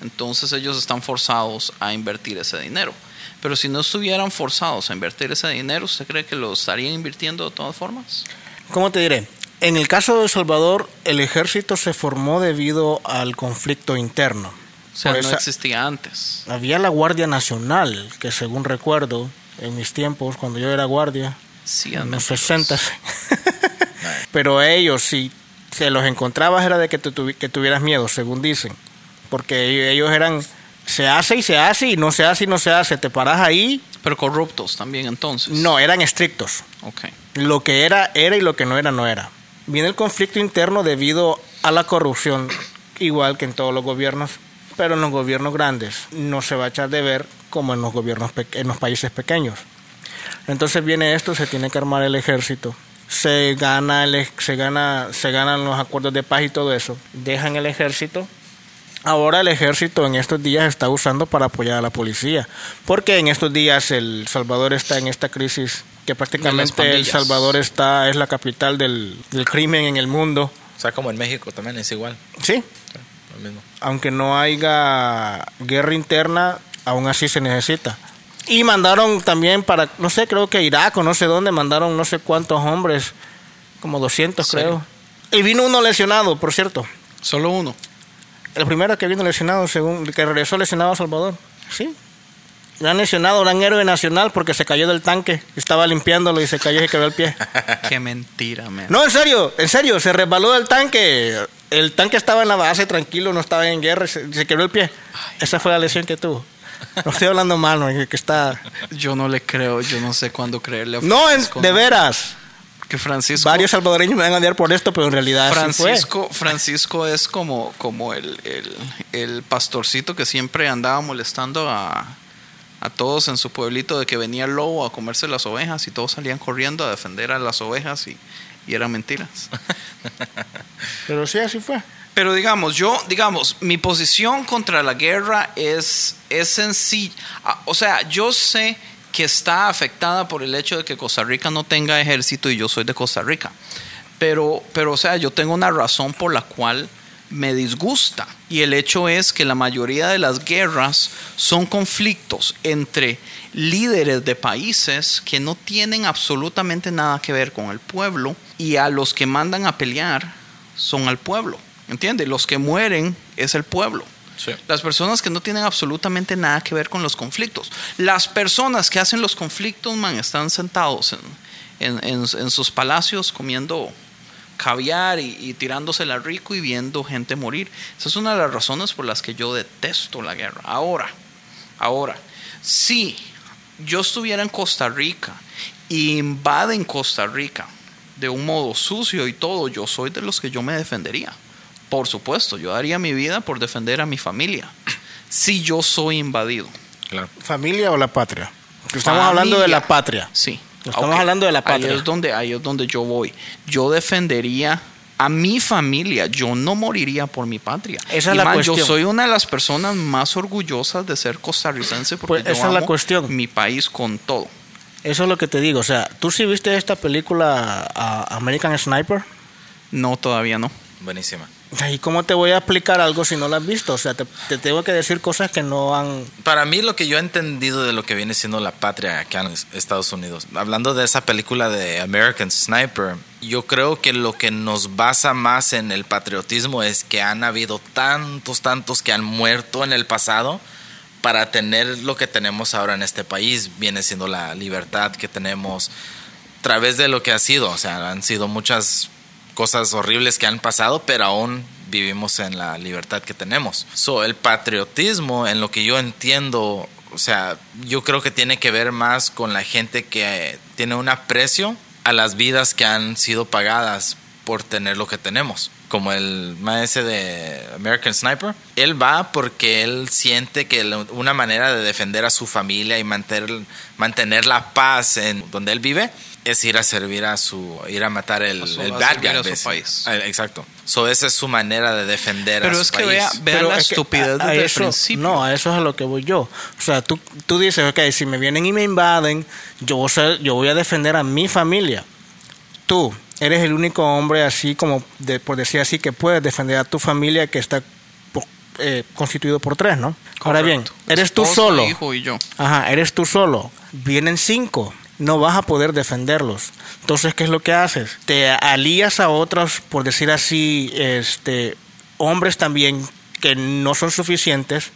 Entonces ellos están forzados a invertir ese dinero. Pero si no estuvieran forzados a invertir ese dinero, ¿usted cree que lo estarían invirtiendo de todas formas? ¿cómo te diré? En el caso de El Salvador, el ejército se formó debido al conflicto interno. O sea, Por no esa- existía antes. Había la Guardia Nacional, que según recuerdo, en mis tiempos, cuando yo era guardia, Sí, en los 60. Pero ellos, si te los encontrabas, era de que, te tuvi- que tuvieras miedo, según dicen. Porque ellos eran, se hace y se hace, y no se hace y no se hace. Te paras ahí. Pero corruptos también entonces. No, eran estrictos. Ok. Lo que era, era y lo que no era, no era. Viene el conflicto interno debido a la corrupción, igual que en todos los gobiernos, pero en los gobiernos grandes no se va a echar de ver como en los gobiernos en los países pequeños. Entonces viene esto, se tiene que armar el ejército, se gana el, se gana, se ganan los acuerdos de paz y todo eso, dejan el ejército. Ahora el ejército en estos días está usando para apoyar a la policía, porque en estos días el Salvador está en esta crisis que prácticamente el. Salvador está es la capital del, del crimen en el mundo. O sea, como en México también es igual. Sí, Lo mismo. aunque no haya guerra interna, aún así se necesita. Y mandaron también para, no sé, creo que Irak o no sé dónde, mandaron no sé cuántos hombres, como 200 Sí. creo. Y vino uno lesionado, por cierto. Solo uno. El primero que vino lesionado, según que regresó lesionado a Salvador. Sí. Lo han lesionado, gran héroe nacional porque se cayó del tanque. Estaba limpiándolo y se cayó y se quebró el pie. Qué mentira, man. No, en serio, en serio, se resbaló del tanque. El tanque estaba en la base tranquilo, no estaba en guerra, y se, se quebró el pie. Esa fue la lesión que tuvo. No estoy hablando mal, no, que está. Yo no le creo, yo no sé cuándo creerle a No, en- Francisco, de veras. Que Francisco. Varios salvadoreños me van a odiar por esto, pero en realidad así fue. Francisco, Francisco es como, como el, el, el pastorcito que siempre andaba molestando a, a todos en su pueblito de que venía el lobo a comerse las ovejas y todos salían corriendo a defender a las ovejas y, y eran mentiras. Pero sí, así fue. Pero digamos, yo, digamos, mi posición contra la guerra es, es sencilla. Ah, O sea, yo sé que está afectada por el hecho de que Costa Rica no tenga ejército y yo soy de Costa Rica. Pero, pero o sea, yo tengo una razón por la cual me disgusta. Y el hecho es que la mayoría de las guerras son conflictos entre líderes de países que no tienen absolutamente nada que ver con el pueblo y a los que mandan a pelear son al pueblo. ¿Entiendes? Los que mueren es el pueblo. Sí. Las personas que no tienen absolutamente nada que ver con los conflictos. Las personas que hacen los conflictos, man, están sentados en, en- en- en sus palacios comiendo caviar y, y tirándosela rico y viendo gente morir. Esa es una de las razones por las que yo detesto la guerra. Ahora, ahora, si yo estuviera en Costa Rica y invaden Costa Rica de un modo sucio y todo, yo soy de los que yo me defendería. Por supuesto, yo daría mi vida por defender a mi familia. Si yo soy invadido. Claro. ¿Familia o la patria? Estamos hablando de la patria. Sí. Estamos hablando de la patria. Ahí es, donde, ahí es donde yo voy. Yo defendería a mi familia. Yo no moriría por mi patria. Esa es la cuestión. Yo soy una de las personas más orgullosas de ser costarricense porque Pues yo esa es la amo cuestión. mi país con todo. Eso es lo que te digo. O sea, ¿tú sí viste esta película a- American Sniper? No, todavía no. Buenísima. ¿Y cómo te voy a explicar algo si no lo has visto? O sea, te, te tengo que decir cosas que no han... Para mí lo que yo he entendido de lo que viene siendo la patria acá en Estados Unidos, hablando de esa película de American Sniper, yo creo que lo que nos basa más en el patriotismo es que han habido tantos, tantos que han muerto en el pasado para tener lo que tenemos ahora en este país, viene siendo la libertad que tenemos a través de lo que ha sido, o sea, han sido muchas cosas horribles que han pasado, pero aún vivimos en la libertad que tenemos. So, el patriotismo, en lo que yo entiendo, o sea, yo creo que tiene que ver más con la gente que tiene un aprecio a las vidas que han sido pagadas por tener lo que tenemos. como el maestro de American Sniper, él va porque él siente que una manera de defender a su familia y mantener, mantener la paz en donde él vive es ir a servir a su, ir a matar el, A su- el a bad guy. a su país. Ah, Exacto. So esa es su manera de defender a Pero su es que país. vea, vea Pero la es que estupidez a- a desde el eso- principio. No, a eso es a lo que voy yo. O sea, tú, tú dices, ok, si me vienen y me invaden, yo, voy a yo voy a defender a mi familia. Tú eres el único hombre así como, de, por decir así, que puedes defender a tu familia que está por- eh, constituido por tres, ¿no? Ahora bien, Correcto. eres tú Esposa, solo. hijo y yo. Ajá, eres tú solo. Vienen cinco. No vas a poder defenderlos. Entonces, ¿qué es lo que haces? Te alías a otros, por decir así, este, hombres también que no son suficientes.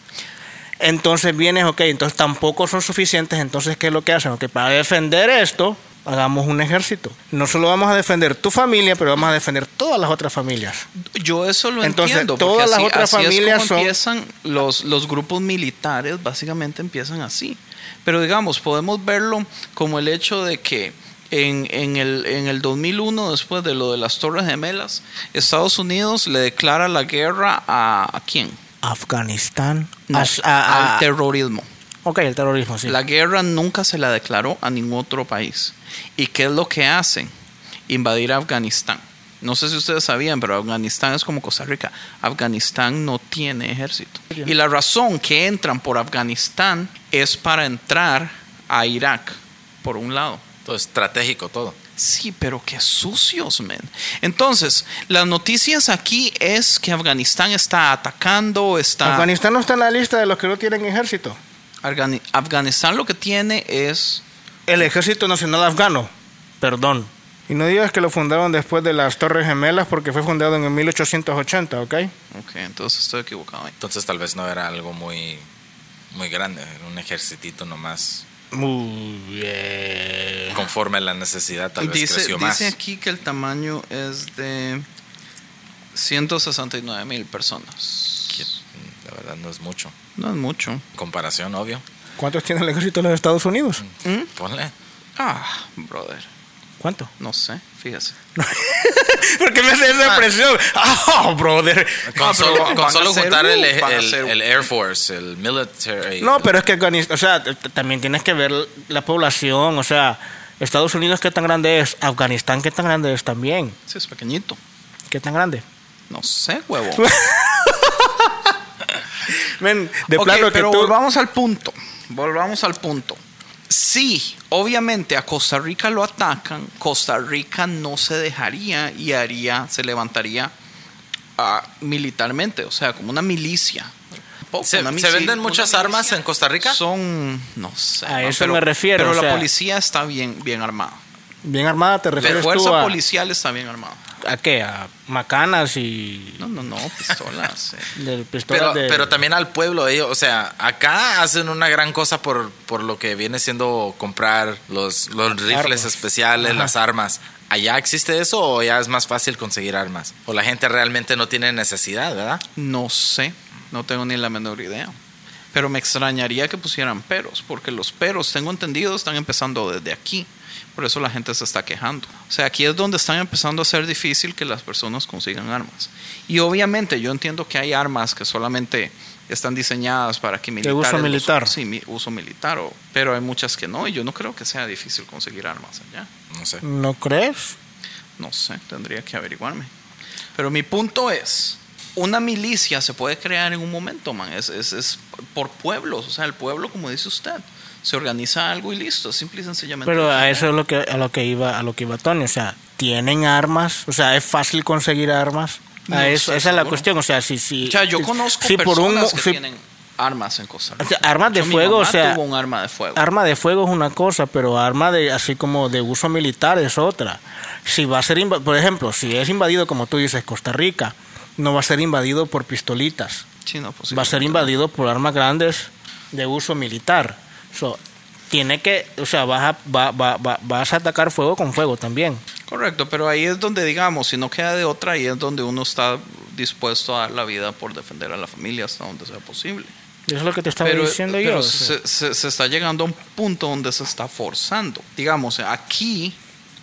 Entonces vienes, ok, entonces tampoco son suficientes. Entonces, ¿qué es lo que hacen? Ok, para defender esto, hagamos un ejército. No solo vamos a defender tu familia, pero vamos a defender todas las otras familias. Yo eso lo Entonces, entiendo. porque todas las otras así es familias como son- empiezan los, los grupos militares, básicamente empiezan así. Pero digamos, podemos verlo como el hecho de que en, en, el, en el 2001, después de lo de las Torres Gemelas, Estados Unidos le declara la guerra a, ¿a quién? Afganistán. No, As- a- a- al terrorismo. ok, el terrorismo, sí. La guerra nunca se la declaró a ningún otro país. ¿Y qué es lo que hacen? Invadir Afganistán. No sé si ustedes sabían, pero Afganistán es como Costa Rica. Afganistán no tiene ejército. Y la razón que entran por Afganistán es para entrar a Irak, por un lado. Todo estratégico, todo. Sí, pero qué sucios, men. Entonces, las noticias aquí es que Afganistán está atacando, está... Afganistán no está en la lista de los que no tienen ejército. Afgani- Afganistán lo que tiene es El ejército nacional afgano, perdón. Y no digas que lo fundaron después de las Torres Gemelas porque fue fundado en el 1880, ¿ok? Ok, entonces estoy equivocado ahí. Entonces tal vez no era algo muy, muy grande, era un ejercitito nomás. Muy bien. Conforme a la necesidad, tal vez dice, creció más. dice aquí que el tamaño es de 169 mil personas. Que, La verdad no es mucho. No es mucho. En comparación, obvio. ¿Cuántos tiene el ejército de los Estados Unidos? Ponle. Ah, brother. ¿Cuánto? No sé, fíjese. ¿Por qué me hace esa expresión? ¡Ah, brother! Con Ah, solo, van con solo juntar un- el, a el- el Air Force, el military. No, pero es que Afganistán, o sea, también tienes que ver la población, o sea, Estados Unidos qué tan grande es, Afganistán qué tan grande es también, Sí, es pequeñito. qué tan grande. No sé, huevo. Men, de plano que pero tú... volvamos al punto. Volvamos al punto. Sí, obviamente a Costa Rica lo atacan, Costa Rica no se dejaría y haría, se levantaría ah, militarmente, o sea, como una milicia. Poco, ¿Se, una se milicia- venden muchas milicia. armas en Costa Rica? Son, no sé. A ¿no? eso me refiero, Pero o la sea- policía está bien, bien armada. Bien armada te La refieres fuerza tú a, policial está bien armada. a qué, a macanas y No, no, no, pistolas. eh. de pistolas Pero, de... pero también al pueblo, ellos, o sea, acá hacen una gran cosa por, por lo que viene siendo comprar los, los rifles Armas. especiales, Ajá. las armas. ¿Allá existe eso o ya es más fácil conseguir armas? O la gente realmente no tiene necesidad, ¿verdad? No sé, no tengo ni la menor idea. Pero me extrañaría que pusieran peros, porque los peros, tengo entendido, están empezando desde aquí. Por eso la gente se está quejando. O sea, aquí es donde están empezando a ser difícil que las personas consigan armas. Y obviamente yo entiendo que hay armas que solamente están diseñadas para que militares... uso los- militar. sí, mi- uso militar. o- pero hay muchas que no, y yo no creo que sea difícil conseguir armas allá. No sé. ¿No crees? No sé, tendría que averiguarme. Pero mi punto es, una milicia se puede crear en un momento, man. Es, es, es por pueblos. O sea, el pueblo, como dice usted, se organiza algo y listo. Simple y sencillamente. Pero a eso es lo que a lo que iba a lo que iba Tony, o sea, tienen armas, o sea, es fácil conseguir armas. No A eso, esa es la cuestión, o sea, si si O sea, yo conozco si por un que si- tienen armas en Costa Rica. O sea, armas de Yo, mi fuego, mamá o sea, tuvo un arma de fuego. arma de fuego es una cosa, pero arma de así como de uso militar es otra. Si va a ser por ejemplo, si es invadido como tú dices Costa Rica, no va a ser invadido por pistolitas. Sí, no, va a ser invadido por armas grandes de uso militar. So, tiene que, o sea, vas a, va- va- va- vas a atacar fuego con fuego también. Correcto, pero ahí es donde, digamos, si no queda de otra, ahí es donde uno está dispuesto a dar la vida por defender a la familia hasta donde sea posible. Eso es lo que te estaba pero, diciendo pero yo. se, se- se está llegando a un punto donde se está forzando. Digamos, aquí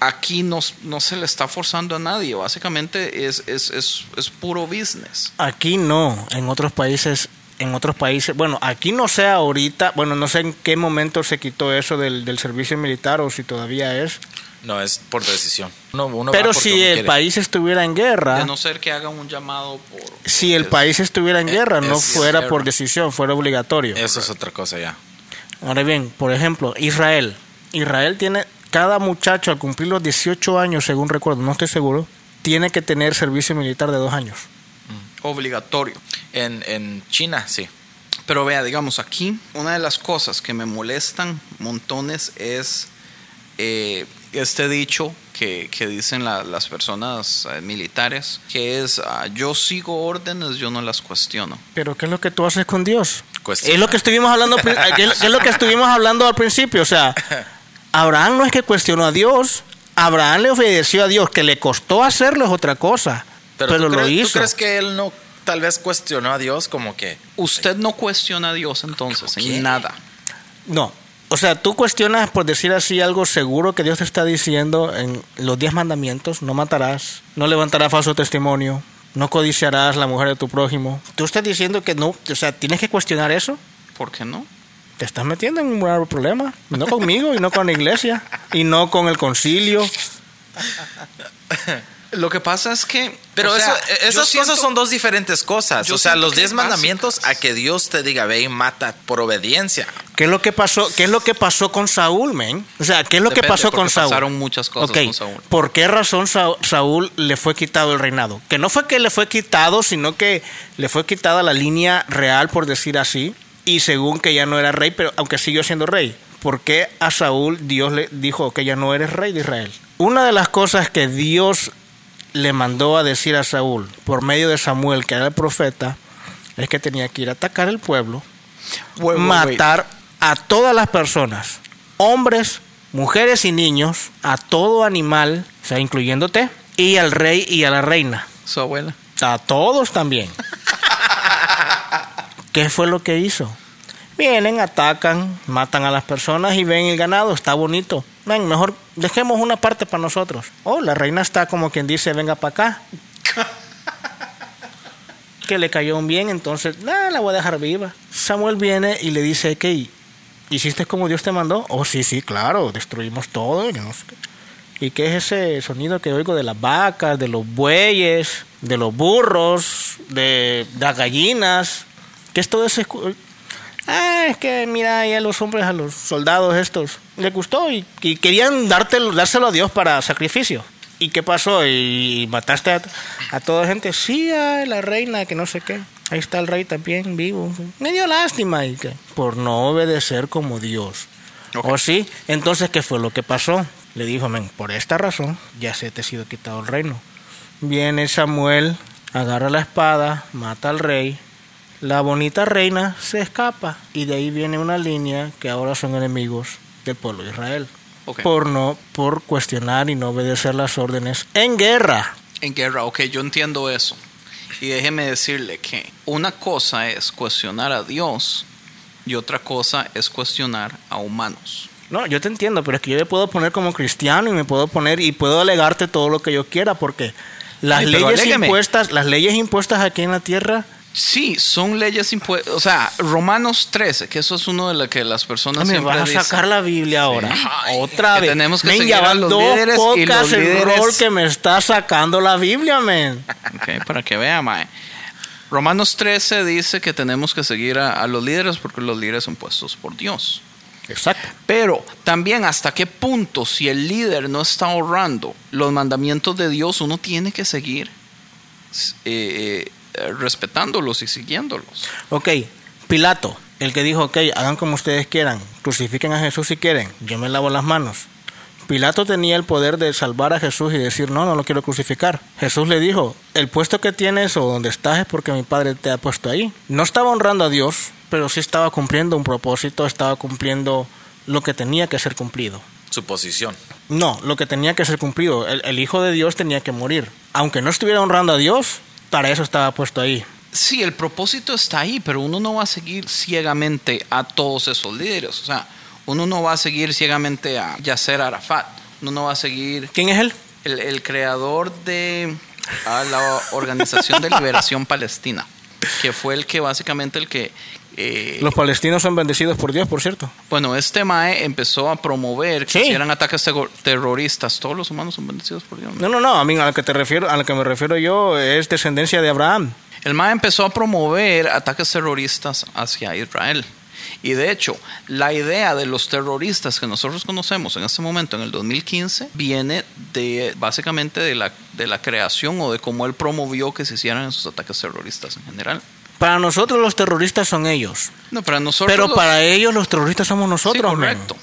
aquí no, no se le está forzando a nadie. Básicamente es, es, es, es puro business. Aquí no, en otros países, en otros países, bueno, aquí no sé ahorita, bueno, no sé en qué momento se quitó eso del, del servicio militar o si todavía es, No, es por decisión. Uno- uno pero si el quiere. país estuviera en De guerra, no ser que hagan un llamado por... si el es- país estuviera en guerra, no es fuera guerra. por decisión, fuera obligatorio. Eso es otra cosa ya. Ahora bien, por ejemplo, Israel. Israel tiene, cada muchacho al cumplir los 18 años, según recuerdo, no estoy seguro, tiene que tener servicio militar de dos años. Obligatorio. En, en China, sí. Pero vea, digamos, aquí una de las cosas que me molestan montones es eh, este dicho que, que dicen la- las personas eh, militares, que es ah, yo sigo órdenes, yo no las cuestiono. Pero ¿qué es lo que tú haces con Dios? Cuestiona. Es lo que estuvimos hablando, pri- ¿qué es qué es lo que estuvimos hablando al principio? O sea, Abraham no es que cuestionó a Dios, Abraham le obedeció a Dios, que le costó hacerlo es otra cosa, pero, ¿tú lo crees, ¿Tú hizo. crees que él no tal vez cuestionó a Dios como que... Usted no cuestiona a Dios entonces, en nada. No. O sea, tú cuestionas, por decir así, algo seguro que Dios te está diciendo en los diez mandamientos. No matarás, no levantarás falso testimonio, no codiciarás la mujer de tu prójimo. Tú estás diciendo que no, o sea, tienes que cuestionar eso. ¿Por qué no? Te estás metiendo en un grave problema. No conmigo y no con la iglesia y no con el concilio. Lo que pasa es que... Pero o sea, eso- yo esas siento- cosas son dos diferentes cosas. O sea, los diez mandamientos básicas. a que Dios te diga, ve y mata por obediencia. ¿Qué es lo que pasó? ¿Qué es lo que pasó con Saúl, men? O sea, ¿qué es lo que pasó con Saúl? pasaron muchas cosas con Saúl. ¿Por qué razón Sa- Saúl le fue quitado el reinado? Que no fue que le fue quitado, sino que le fue quitada la línea real, por decir así, y según que ya no era rey, pero aunque siguió siendo rey. ¿Por qué a Saúl Dios le dijo que ya no eres rey de Israel? Una de las cosas que Dios le mandó a decir a Saúl por medio de Samuel, que era el profeta, es que tenía que ir a atacar el pueblo, Wait, wait, wait. matar a todas las personas, hombres, mujeres y niños, a todo animal, o sea, incluyéndote, y al rey y a la reina, Su abuela. a todos también. ¿Qué fue lo que hizo? Vienen, atacan, matan a las personas y ven el ganado, está bonito. Ven, mejor dejemos una parte para nosotros. Oh, la reina está como quien dice, venga para acá. que le cayó un bien, entonces, nada, la voy a dejar viva. Samuel viene y le dice, ¿qué? ¿Hiciste como Dios te mandó? Oh, sí, sí, claro, destruimos todo. y no sé qué. ¿Y qué es ese sonido que oigo de las vacas, de los bueyes, de los burros, de, de las gallinas? ¿Qué es todo ese... Ah, es que mira ahí a los hombres, a los soldados estos, les gustó y, y querían dártelo, dárselo a Dios para sacrificio. ¿Y qué pasó? ¿Y mataste a, a toda gente? Sí, a la reina, que no sé qué. Ahí está el rey también vivo. Me dio lástima y que, por no obedecer como Dios. ¿O sí? Entonces, ¿qué fue lo que pasó? Le dijo, men, por esta razón ya se te ha sido quitado el reino. Viene Samuel, agarra la espada, mata al rey. La bonita reina se escapa y de ahí viene una línea que ahora son enemigos del pueblo de Israel. Ok. Por no, por cuestionar y no obedecer las órdenes en guerra. En guerra, ok, yo entiendo eso. Y déjeme decirle que una cosa es cuestionar a Dios y otra cosa es cuestionar a humanos. No, yo te entiendo, pero es que yo me puedo poner como cristiano y me puedo poner y puedo alegarte todo lo que yo quiera porque las leyes impuestas, las leyes impuestas aquí en la tierra, Sí, son leyes impuestas. O sea, Romanos 13, que eso es uno de lo que las personas me siempre vas a dicen. sacar la Biblia ahora. Otra que vez. tenemos que Men, seguir ya a van los dos líderes y los el líderes- rol que me está sacando la Biblia, men. Ok, para que vea, mae. Romanos 13 dice que tenemos que seguir a, a los líderes porque los líderes son puestos por Dios. Exacto. Pero también hasta qué punto si el líder no está ahorrando los mandamientos de Dios, uno tiene que seguir eh, eh, respetándolos y siguiéndolos. Ok, Pilato, el que dijo, ok, hagan como ustedes quieran, crucifiquen a Jesús si quieren, yo me lavo las manos. Pilato tenía el poder de salvar a Jesús y decir, no, no lo quiero crucificar. Jesús le dijo, el puesto que tienes o donde estás es porque mi padre te ha puesto ahí. No estaba honrando a Dios, pero sí estaba cumpliendo un propósito, estaba cumpliendo lo que tenía que ser cumplido. Su posición. No, lo que tenía que ser cumplido. El, el Hijo de Dios tenía que morir. Aunque no estuviera honrando a Dios, para eso estaba puesto ahí. Sí, el propósito está ahí, pero uno no va a seguir ciegamente a todos esos líderes. O sea, uno no va a seguir ciegamente a Yasser Arafat. uno no va a seguir ¿Quién es él? el, el creador de ah, la Organización de Liberación Palestina, que fue el que básicamente el que... eh, Los palestinos son bendecidos por Dios, por cierto. bueno, este Mae empezó a promover que Sí. hicieran ataques terroristas. Todos los humanos son bendecidos por Dios. ¿no? No, no, no, a mí a lo que te refiero, a lo que me refiero yo es descendencia de Abraham. El MAE empezó a promover ataques terroristas hacia Israel. Y de hecho, la idea de los terroristas que nosotros conocemos en este momento, en el 2015, viene de básicamente de la, de la creación o de cómo él promovió que se hicieran esos ataques terroristas en general. Para nosotros los terroristas son ellos. No, para nosotros. Pero los- para ellos los terroristas somos nosotros. Sí, correcto.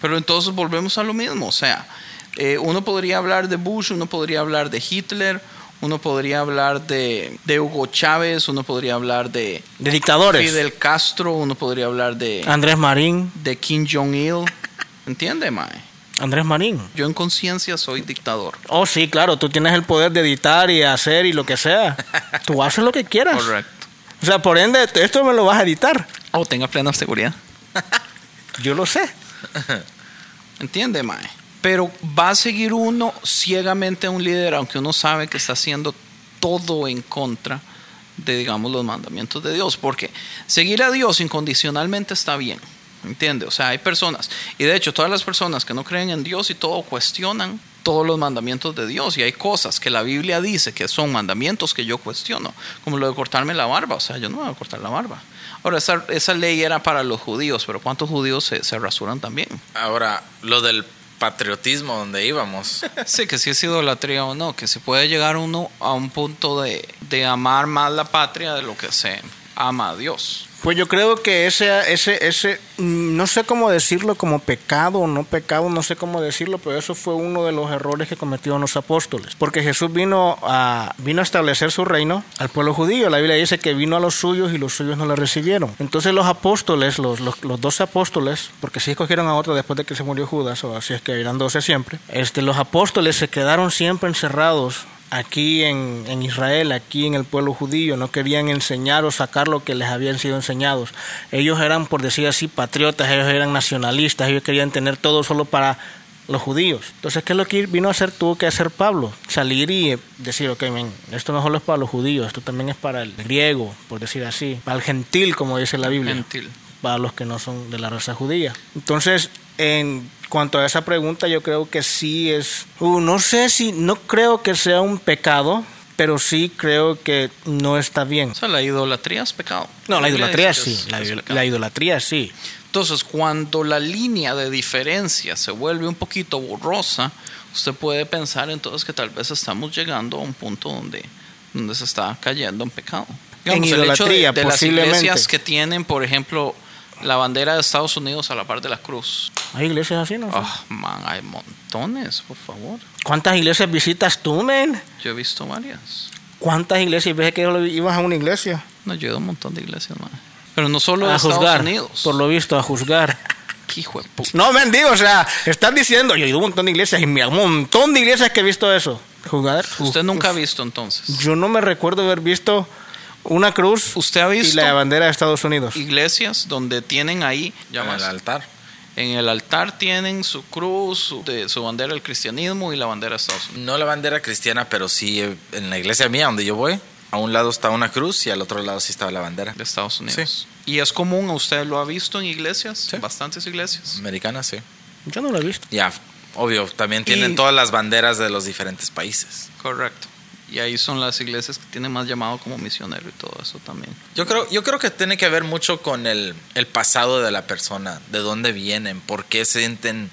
Pero entonces volvemos a lo mismo. O sea, eh, uno podría hablar de Bush, uno podría hablar de Hitler, uno podría hablar de, de Hugo Chávez, uno podría hablar de De dictadores. Fidel Castro, uno podría hablar de, Andrés Marín. de Kim Jong-il. ¿Entiende, Mae? Andrés Marín. Yo en conciencia soy dictador. Oh, sí, claro, tú tienes el poder de editar y hacer y lo que sea. Tú haces lo que quieras. Correcto. O sea, por ende, esto me lo vas a editar. O tenga plena seguridad. Yo lo sé. ¿Entiende, Mae? Pero va a seguir uno ciegamente a un líder, aunque uno sabe que está haciendo todo en contra de, digamos, los mandamientos de Dios. Porque seguir a Dios incondicionalmente está bien. ¿Entiende? O sea, hay personas, y de hecho todas las personas que no creen en Dios y todo cuestionan todos los mandamientos de Dios. Y hay cosas que la Biblia dice que son mandamientos que yo cuestiono, como lo de cortarme la barba. O sea, yo no me voy a cortar la barba. Ahora, esa, esa ley era para los judíos, pero ¿cuántos judíos se, se rasuran también? Ahora, lo del patriotismo donde íbamos. Sí, que si es idolatría o no, que se puede llegar uno a un punto de, de amar más la patria de lo que se ama a Dios. Pues yo creo que ese, ese, ese, mm, no sé cómo decirlo, como pecado o no pecado, no sé cómo decirlo, pero eso fue uno de los errores que cometieron los apóstoles. Porque Jesús vino a, vino a establecer su reino al pueblo judío. La Biblia dice que vino a los suyos y los suyos no le recibieron. Entonces los apóstoles, los, los, los apóstoles, porque sí escogieron a otro después de que se murió Judas, o así es que eran doce siempre, este, los apóstoles se quedaron siempre encerrados aquí en, en, Israel, aquí en el pueblo judío, no querían enseñar o sacar lo que les habían sido enseñados. Ellos eran, por decir así, patriotas, ellos eran nacionalistas, ellos querían tener todo solo para los judíos. Entonces, ¿qué es lo que vino a hacer? Tuvo que hacer Pablo, salir y decir, ok, men, esto no solo es para los judíos, esto también es para el griego, por decir así, para el gentil, como dice la Biblia, Gentil. para los que no son de la raza judía. Entonces, en cuanto a esa pregunta, yo creo que sí es. Uh, no sé si. No creo que sea un pecado, pero sí creo que no está bien. O sea, la idolatría es pecado. No, la idolatría sí. es- La, es idolatría sí. Entonces, cuando la línea de diferencia se vuelve un poquito borrosa, usted puede pensar entonces que tal vez estamos llegando a un punto donde, donde se está cayendo en pecado. En el hecho de- idolatría, de, las posiblemente. iglesias que tienen, por ejemplo, la bandera de Estados Unidos a la par de la cruz. ¿Hay iglesias así, no? Ah, man, hay montones, por favor. ¿Cuántas iglesias visitas tú, men? Yo he visto varias. ¿Cuántas iglesias? ¿Ves que ibas a una iglesia? No, yo he ido a un montón de iglesias, man. Pero no solo de A Estados juzgar. Unidos. Por lo visto, a juzgar. Qué hijo de puta. No, men, digo, o sea, estás diciendo, yo he ido a un montón de iglesias y me un montón de iglesias que he visto eso. Jugar. Usted nunca ha visto entonces. Yo no me recuerdo haber visto una cruz ¿Usted ha y visto la bandera de Estados Unidos. iglesias donde tienen ahí En llamas, el altar. en el altar tienen su cruz, su, de- su bandera del cristianismo y la bandera de Estados Unidos. No la bandera cristiana, pero sí eh, en la iglesia mía donde yo voy. A un lado está una cruz y al otro lado sí estaba la bandera. De Estados Unidos. Y es común, ¿usted lo ha visto en iglesias? Bastantes iglesias. Americana, sí. Yo no lo he visto. Ya, obvio, también tienen Y- todas las banderas de los diferentes países. Correcto. Y ahí son las iglesias que tienen más llamado como misionero y todo eso también. Yo creo, yo creo que tiene que ver mucho con el, el pasado de la persona, de dónde vienen, por qué se sienten,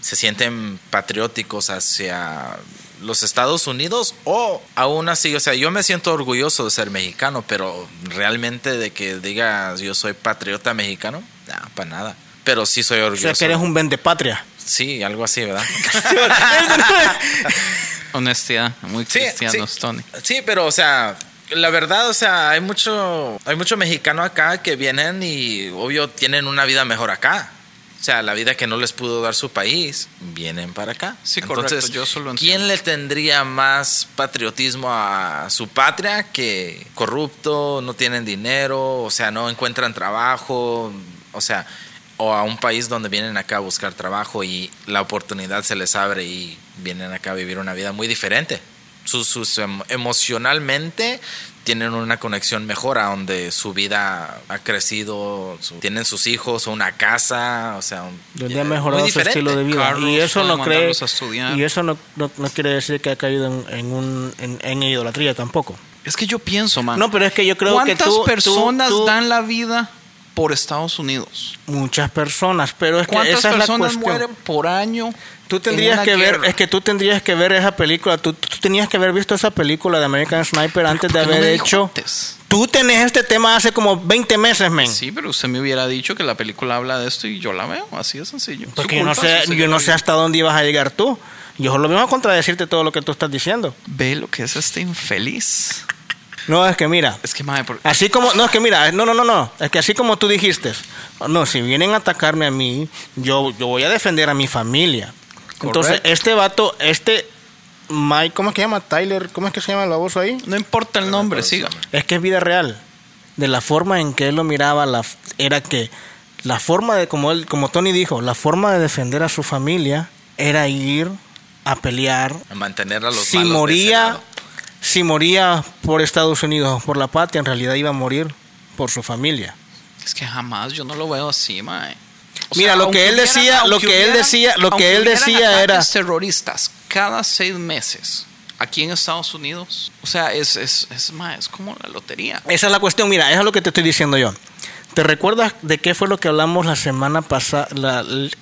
se sienten patrióticos hacia los Estados Unidos o aún así, o sea, yo me siento orgulloso de ser mexicano, pero realmente de que diga yo soy patriota mexicano, no, para nada. Pero sí soy O orgulloso. sea, que eres un vendepatria. Sí, algo así, ¿verdad? Honestidad, muy Sí, cristianos, sí. Tony. Sí, pero o sea, la verdad, o sea, hay mucho, hay mucho mexicano acá que vienen y obvio tienen una vida mejor acá. O sea, la vida que no les pudo dar su país, vienen para acá. Sí, correcto, yo eso lo ¿quién entiendo. le tendría más patriotismo a su patria que corrupto, no tienen dinero, o sea, no encuentran trabajo? O sea, o a un país donde vienen acá a buscar trabajo y la oportunidad se les abre y vienen acá a vivir una vida muy diferente. Sus, sus em- emocionalmente tienen una conexión mejor a donde su vida ha crecido, su- tienen sus hijos, una casa, o sea, un- donde ha muy mejorado su diferente. estilo de vida y eso no cree y eso no, no, no quiere decir que ha caído en, en un en, en idolatría tampoco Es que yo pienso, man. no pero es que yo creo que ¿Cuántas tú, tú- personas tú- dan la vida por Estados Unidos? muchas personas pero es que ¿Cuántas esa es la personas mueren por año? Tú en tendrías que ver, es que tú tendrías que ver esa película, tú, tú tenías que haber visto esa película de American Sniper antes de ¿Por qué no haber hecho. antes? Tú tenés este tema hace como 20 meses, men. Sí, pero usted me hubiera dicho que la película habla de esto y yo la veo, así de sencillo. Porque yo no sé, yo no sé hasta dónde ibas a llegar tú. Yo solo vengo a contradecirte todo lo que tú estás diciendo. Ve lo que es este infeliz. No, es que mira, Es que, madre, por- así como, no, es que mira, no, no, no, no, es que así como tú dijiste, no, si vienen a atacarme a mí, yo, yo voy a defender a mi familia. Entonces, este vato, este Mike, ¿cómo es que se llama? Tyler, ¿cómo es que se llama el baboso ahí? no importa el nombre, siga. Es que es vida real. De la forma en que él lo miraba, la, era que la forma de, como él, como Tony dijo, la forma de defender a su familia era ir a pelear. a mantener a los Si malos de ese moría, lado. Si moría por Estados Unidos o por la patria, en realidad iba a morir por su familia. Es que jamás yo no lo veo así, mae. Mira, lo que él hubieran- decía- lo aunque que él hubieran- decía- lo que él decía era- terroristas cada seis meses aquí en Estados Unidos. O sea, es, es, es, mae, es como la lotería. Esa es la cuestión, mira, eso es lo que te estoy diciendo yo. ¿Te recuerdas de qué fue lo que hablamos la semana pasada,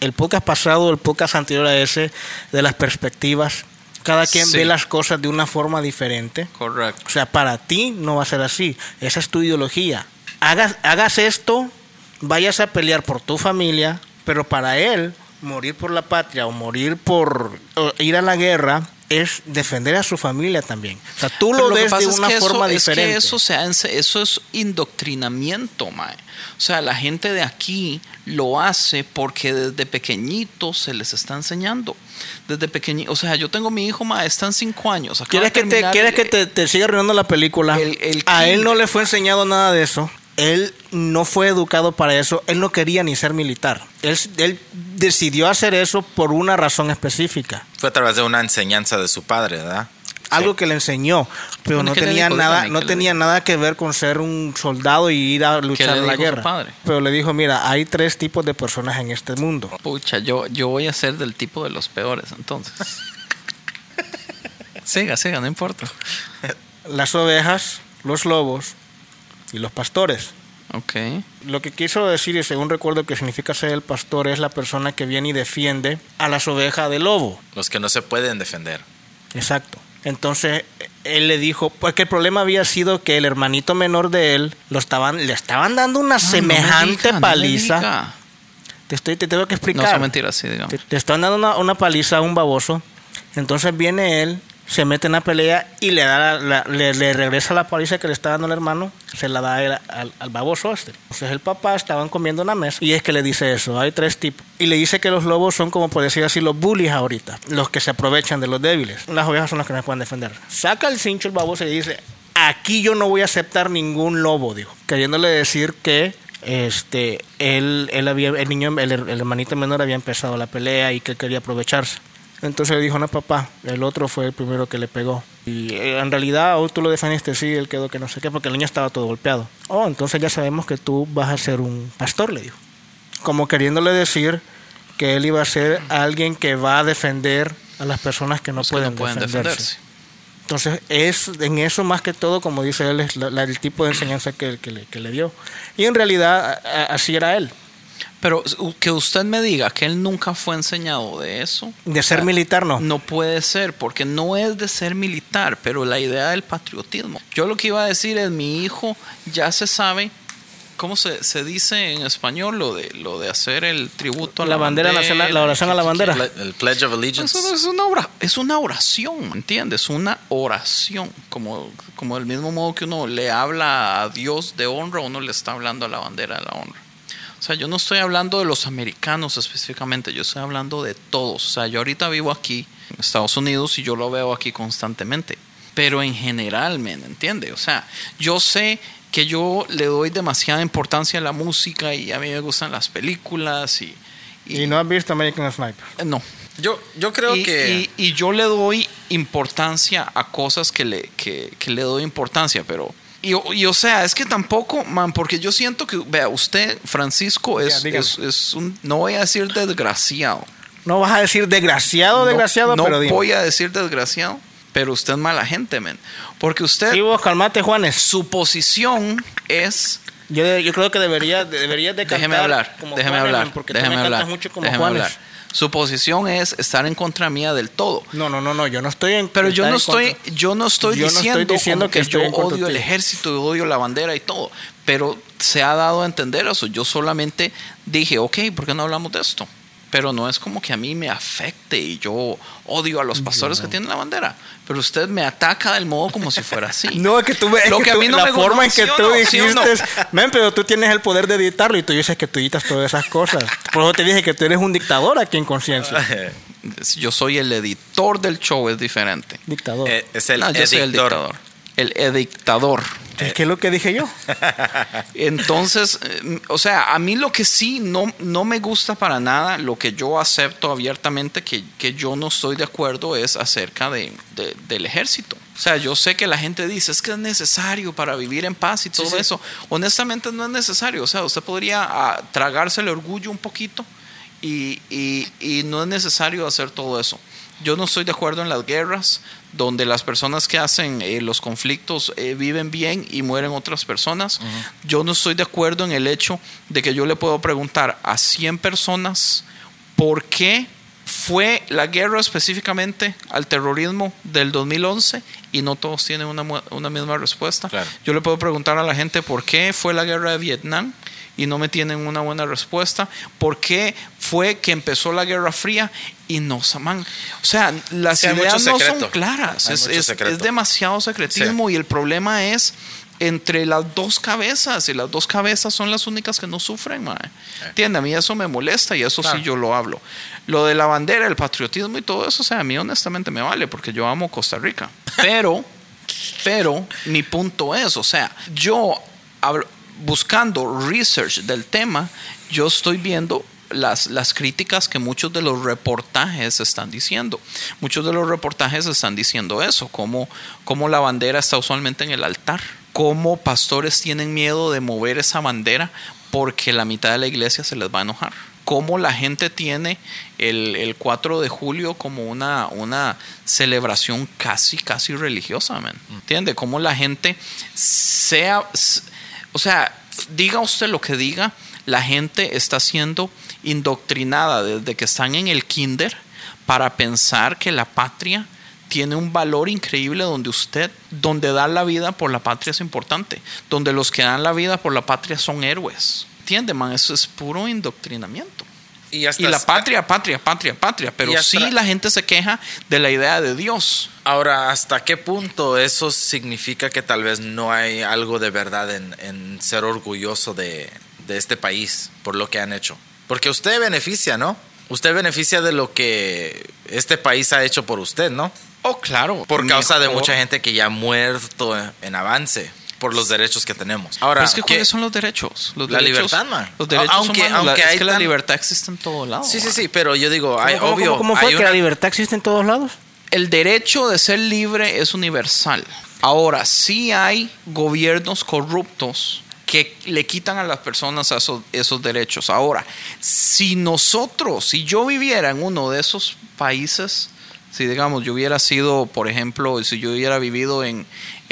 el podcast pasado, el podcast anterior a ese, de las perspectivas? Cada quien Sí. ve las cosas de una forma diferente. Correcto. O sea, para ti no va a ser así. Esa es tu ideología. Hagas, hagas esto, vayas a pelear por tu familia, pero para él, morir por la patria o morir por o ir a la guerra es defender a su familia también. O sea, tú lo que ves de pasa es una que eso- forma es diferente. que eso, se hace- eso es indoctrinamiento, mae. O sea, la gente de aquí lo hace porque desde pequeñito se les está enseñando. Desde pequeñito, o sea, yo tengo mi hijo, mae, está en cinco años. ¿Quieres que, te, ¿quieres que te, te siga arruinando la película? El- el a él no le fue enseñado nada de eso. Él no fue educado para eso. Él no quería ni ser militar. Él, él decidió hacer eso por una razón específica. Fue a través de una enseñanza de su padre, ¿verdad? Algo que le enseñó, pero no ¿qué le tenía dijo? nada, no ¿qué le tenía nada que ver con ser un soldado y ir a luchar le en la dijo su guerra. padre? Pero le dijo, mira, hay tres tipos de personas en este mundo. Pucha, yo, yo voy a ser del tipo de los peores, entonces. siga, siga, no importa. Las ovejas, los lobos y los pastores. Ok. Lo que quiso decir, y según recuerdo que significa ser el pastor, es la persona que viene y defiende a las ovejas del lobo. Los que no se pueden defender. Exacto. Entonces él le dijo, porque el problema había sido que el hermanito menor de él lo estaban, le estaban dando una Ah, no me semejante no paliza. te estoy, te tengo que No explicar. son mentiras, sí, digamos. Te, te están dando una, una paliza a un baboso. Entonces viene él, se mete en la pelea y le da la- la- le, le regresa la paliza que le está dando el hermano, se la da al, baboso este. Entonces el papá estaban comiendo en la mesa y es que le dice eso, hay tres tipos. Y le dice que los lobos son como por decir así los bullies ahorita, los que se aprovechan de los débiles. Las ovejas son las que no se pueden defender. Saca el cincho el baboso y dice, aquí yo no voy a aceptar ningún lobo, dijo, queriéndole decir que este él, él había el niño el hermanito menor había empezado la pelea y que quería aprovecharse entonces le dijo no papá el otro fue el primero que le pegó y eh, en realidad oh, tú lo defendiste sí él quedó que no sé qué porque el niño estaba todo golpeado oh entonces ya sabemos que tú vas a ser un pastor le dijo como queriéndole decir que él iba a ser alguien que va a defender a las personas que no pueden, no pueden defenderse. defenderse. Entonces, es en eso más que todo, como dice él, es la- la- el tipo de enseñanza que, que le, que le dio. Y en realidad, a- así era él. Pero que usted me diga que él nunca fue enseñado de eso. De ser sea, militar, no. No puede ser, porque no es de ser militar, pero la idea del patriotismo. Yo lo que iba a decir es, mi hijo ya se sabe, ¿cómo se, se dice en español lo de, lo de hacer el tributo a la, La bandera nacional, la oración a la bandera. El Pledge of Allegiance. Eso no es una, es una oración, ¿me entiendes? Una oración. Como, como del mismo modo que uno le habla a Dios de honra, uno le está hablando a la bandera de la honra. O sea, yo no estoy hablando de los americanos específicamente, yo estoy hablando de todos. O sea, yo ahorita vivo aquí en Estados Unidos y yo lo veo aquí constantemente. Pero en general, ¿me entiende? O sea, yo sé que yo le doy demasiada importancia a la música y a mí me gustan las películas y, Y no has visto American Sniper. eh, no. Yo, yo creo y, que... y- y yo le doy importancia a cosas que le, que, que le doy importancia, pero... Y, y, o sea, es que tampoco, man, porque yo siento que, vea, usted, Francisco, es, es, es un, no voy a decir desgraciado. No vas a decir desgraciado, No- desgraciado, no pero dime. voy a decir desgraciado, pero usted es mala gente, men. Porque usted, Sí, vos calmate, Juanes. su posición es Yo, yo creo que debería, deberías de Déjeme cantar hablar, como déjeme Juanes, hablar, man, porque déjeme tú me hablar, cantas mucho como déjeme Juanes. hablar. Su posición es estar en contra mía del todo. No, no, no, no, yo no estoy en Pero yo no estoy, contra. yo no estoy Yo no estoy diciendo, como que que, yo odio el ejército, yo odio la bandera y todo. Pero se ha dado a entender eso. Yo solamente dije, ok, ¿por qué no hablamos de esto? Pero no es como que a mí me afecte y yo odio a los pastores que tienen la bandera. Pero usted me ataca del modo como si fuera así. No, es que tú ves Lo que que a tú- mí no la me forma en ¿sí que tú no? ¿Sí dijiste, no? men, pero tú tienes el poder de editarlo y tú dices que tú editas todas esas cosas. Por eso te dije que tú eres un dictador aquí en conciencia. Yo soy el editor del show, es diferente. Dictador. eh, es el No, yo soy el editor. dictador. El edictador. ¿Qué es lo que dije yo? Entonces, eh, o sea, a mí lo que sí no, no me gusta para nada, lo que yo acepto abiertamente que, que yo no estoy de acuerdo es acerca de, de- del ejército. O sea, yo sé que la gente dice, es que es necesario para vivir en paz y todo eso. Honestamente no es necesario. O sea, usted podría ah, tragarse el orgullo un poquito y, y- y no es necesario hacer todo eso. Yo no estoy de acuerdo en las guerras donde las personas que hacen eh, los conflictos eh, viven bien y mueren otras personas. Yo no estoy de acuerdo en el hecho de que yo le puedo preguntar a 100 personas por qué fue la guerra específicamente al terrorismo del 2011 y no todos tienen una, una misma respuesta. Claro. Yo le puedo preguntar a la gente por qué fue la guerra de Vietnam y no me tienen una buena respuesta. ¿Por qué fue que empezó la Guerra Fría y no, man? O sea, las Sí, ideas no son claras. Es, demasiado secretismo y el problema es entre las dos cabezas y las dos cabezas son las únicas que no sufren, mae. ¿Entiende? A mí eso me molesta y eso Claro. sí yo lo hablo. Lo de la bandera, el patriotismo y todo eso, o sea, a mí honestamente me vale porque yo amo Costa Rica. Pero, pero mi punto es, o sea, yo hablo- buscando research del tema, yo estoy viendo las, las críticas que muchos de los reportajes están diciendo. Muchos de los reportajes están diciendo eso, como, como la bandera está usualmente en el altar, cómo pastores tienen miedo de mover esa bandera porque la mitad de la iglesia se les va a enojar. Cómo la gente tiene el, el 4 de julio como una, una celebración casi, casi religiosa, man. ¿Entiende? Cómo la gente sea, o sea, diga usted lo que diga, la gente está siendo indoctrinada desde que están en el kinder para pensar que la patria tiene un valor increíble donde usted, donde dar la vida por la patria es importante, donde los que dan la vida por la patria son héroes. ¿Entiende, man? Eso es puro indoctrinamiento. Y, la patria, patria, patria, patria. Pero sí la gente se queja de la idea de Dios. Ahora, ¿hasta qué punto eso significa que tal vez no hay algo de verdad en, en ser orgulloso de, de este país por lo que han hecho? Porque usted beneficia, ¿no? Usted beneficia de lo que este país ha hecho por usted, ¿no? Oh, claro. Por causa de mucha gente que ya ha muerto en avance por los derechos que tenemos. Ahora, Pero es que ¿qué- ¿cuáles son los derechos? Los La derechos- libertad, man. Los derechos Aunque- humanos. La- aunque es hay que la libertad existe en todo lado. Sí, sí, sí, pero yo digo, hay, ¿Cómo, obvio, cómo- cómo fue hay que una- la libertad existe en todos lados? El derecho de ser libre es universal. Ahora, sí hay gobiernos corruptos que le quitan a las personas esos, esos derechos. Ahora, si nosotros, si yo viviera en uno de esos países, si digamos yo hubiera sido, por ejemplo, si yo hubiera vivido en,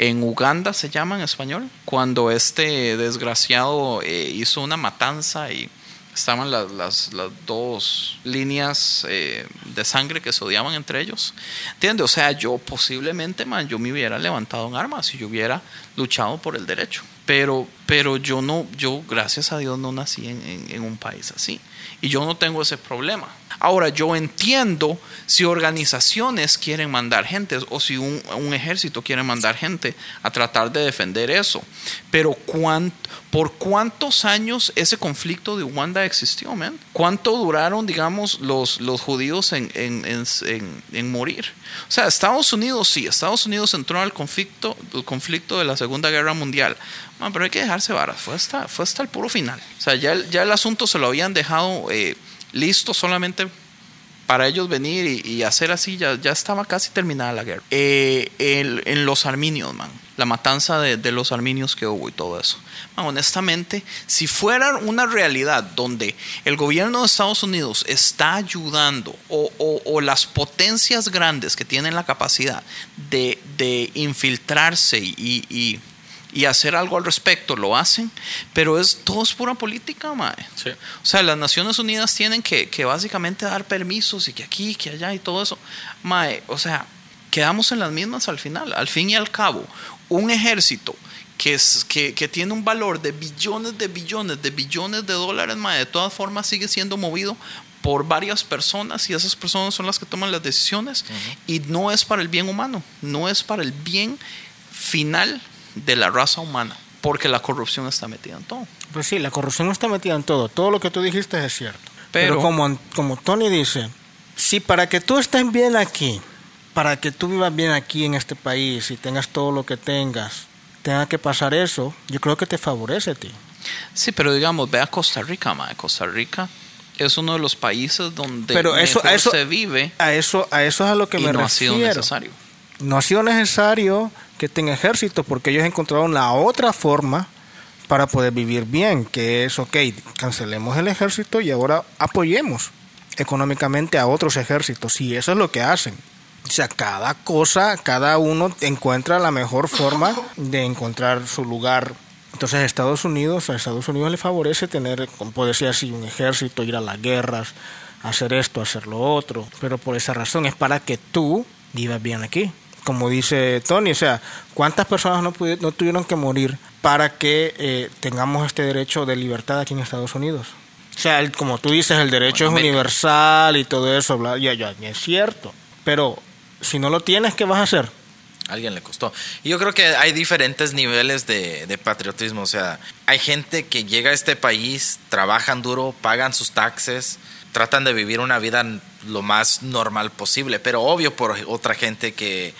en Uganda, se llama en español, cuando este desgraciado eh, hizo una matanza y estaban las, las, dos líneas eh, de sangre que se odiaban entre ellos. ¿Entiendes? O sea, yo posiblemente, man, yo me hubiera levantado en armas y yo hubiera luchado por el derecho. Pero pero yo no, yo gracias a Dios no nací en- en un país así. Y yo no tengo ese problema. Ahora, yo entiendo si organizaciones quieren mandar gente o si un, ejército quiere mandar gente a tratar de defender eso. Pero cuán- ¿por cuántos años ese conflicto de Uganda existió, man? ¿Cuánto duraron, digamos, los, los judíos en, en- en- en- morir? O sea, Estados Unidos sí, Estados Unidos entró al conflicto, el conflicto de la Segunda Guerra Mundial. Man, pero hay que dejarse varas, fue hasta, fue hasta el puro final. O sea, ya, ya el asunto se lo habían dejado eh, listo solamente para ellos venir y, y hacer así, ya, ya estaba casi terminada la guerra. Eh, el- en los arminios, man, la matanza de, de los arminios que hubo y todo eso. Man, honestamente, si fuera una realidad donde el gobierno de Estados Unidos está ayudando o, o- o las potencias grandes que tienen la capacidad de, de infiltrarse y, y- y hacer algo al respecto, lo hacen, pero es todo es pura política, mae. Sí. O sea, las Naciones Unidas tienen que, que básicamente dar permisos y que aquí, que allá y todo eso. Mae, o sea, quedamos en las mismas al final. Al fin y al cabo, un ejército que, es, que, que tiene un valor de billones de billones de billones de dólares, mae, de todas formas sigue siendo movido por varias personas y esas personas son las que toman las decisiones y no es para el bien humano, no es para el bien final de la raza humana, porque la corrupción está metida en todo. Pues sí, la corrupción está metida en todo. Todo lo que tú dijiste es cierto. Pero, Pero- como, como Tony dice, si para que tú estés bien aquí, para que tú vivas bien aquí en este país y tengas todo lo que tengas, tenga que pasar eso, yo creo que te favorece a ti. Sí, pero digamos, ve a Costa Rica, mae. Costa Rica es uno de los países donde Pero eso, mejor a eso, se vive a eso, a eso es a lo que y me no ha sido necesario. No ha sido necesario que tenga ejército porque ellos encontraron la otra forma para poder vivir bien, que es, ok, cancelemos el ejército y ahora apoyemos económicamente a otros ejércitos. Y eso es lo que hacen. O sea, cada cosa, cada uno encuentra la mejor forma de encontrar su lugar. Entonces, Estados Unidos, a Estados Unidos le favorece tener, como puede decir así, un ejército, ir a las guerras, hacer esto, hacer lo otro. Pero por esa razón es para que tú vivas bien aquí. Como dice Tony, o sea, ¿cuántas personas no, pudi- no tuvieron que morir para que eh, tengamos este derecho de libertad aquí en Estados Unidos? O sea, el- como tú dices, el derecho Bueno, es universal y todo eso, bla, ya, ya, es cierto. Pero si no lo tienes, ¿qué vas a hacer? alguien le costó. Y yo creo que hay diferentes niveles de, de patriotismo. O sea, hay gente que llega a este país, trabajan duro, pagan sus taxes, tratan de vivir una vida lo más normal posible. Pero obvio por otra gente que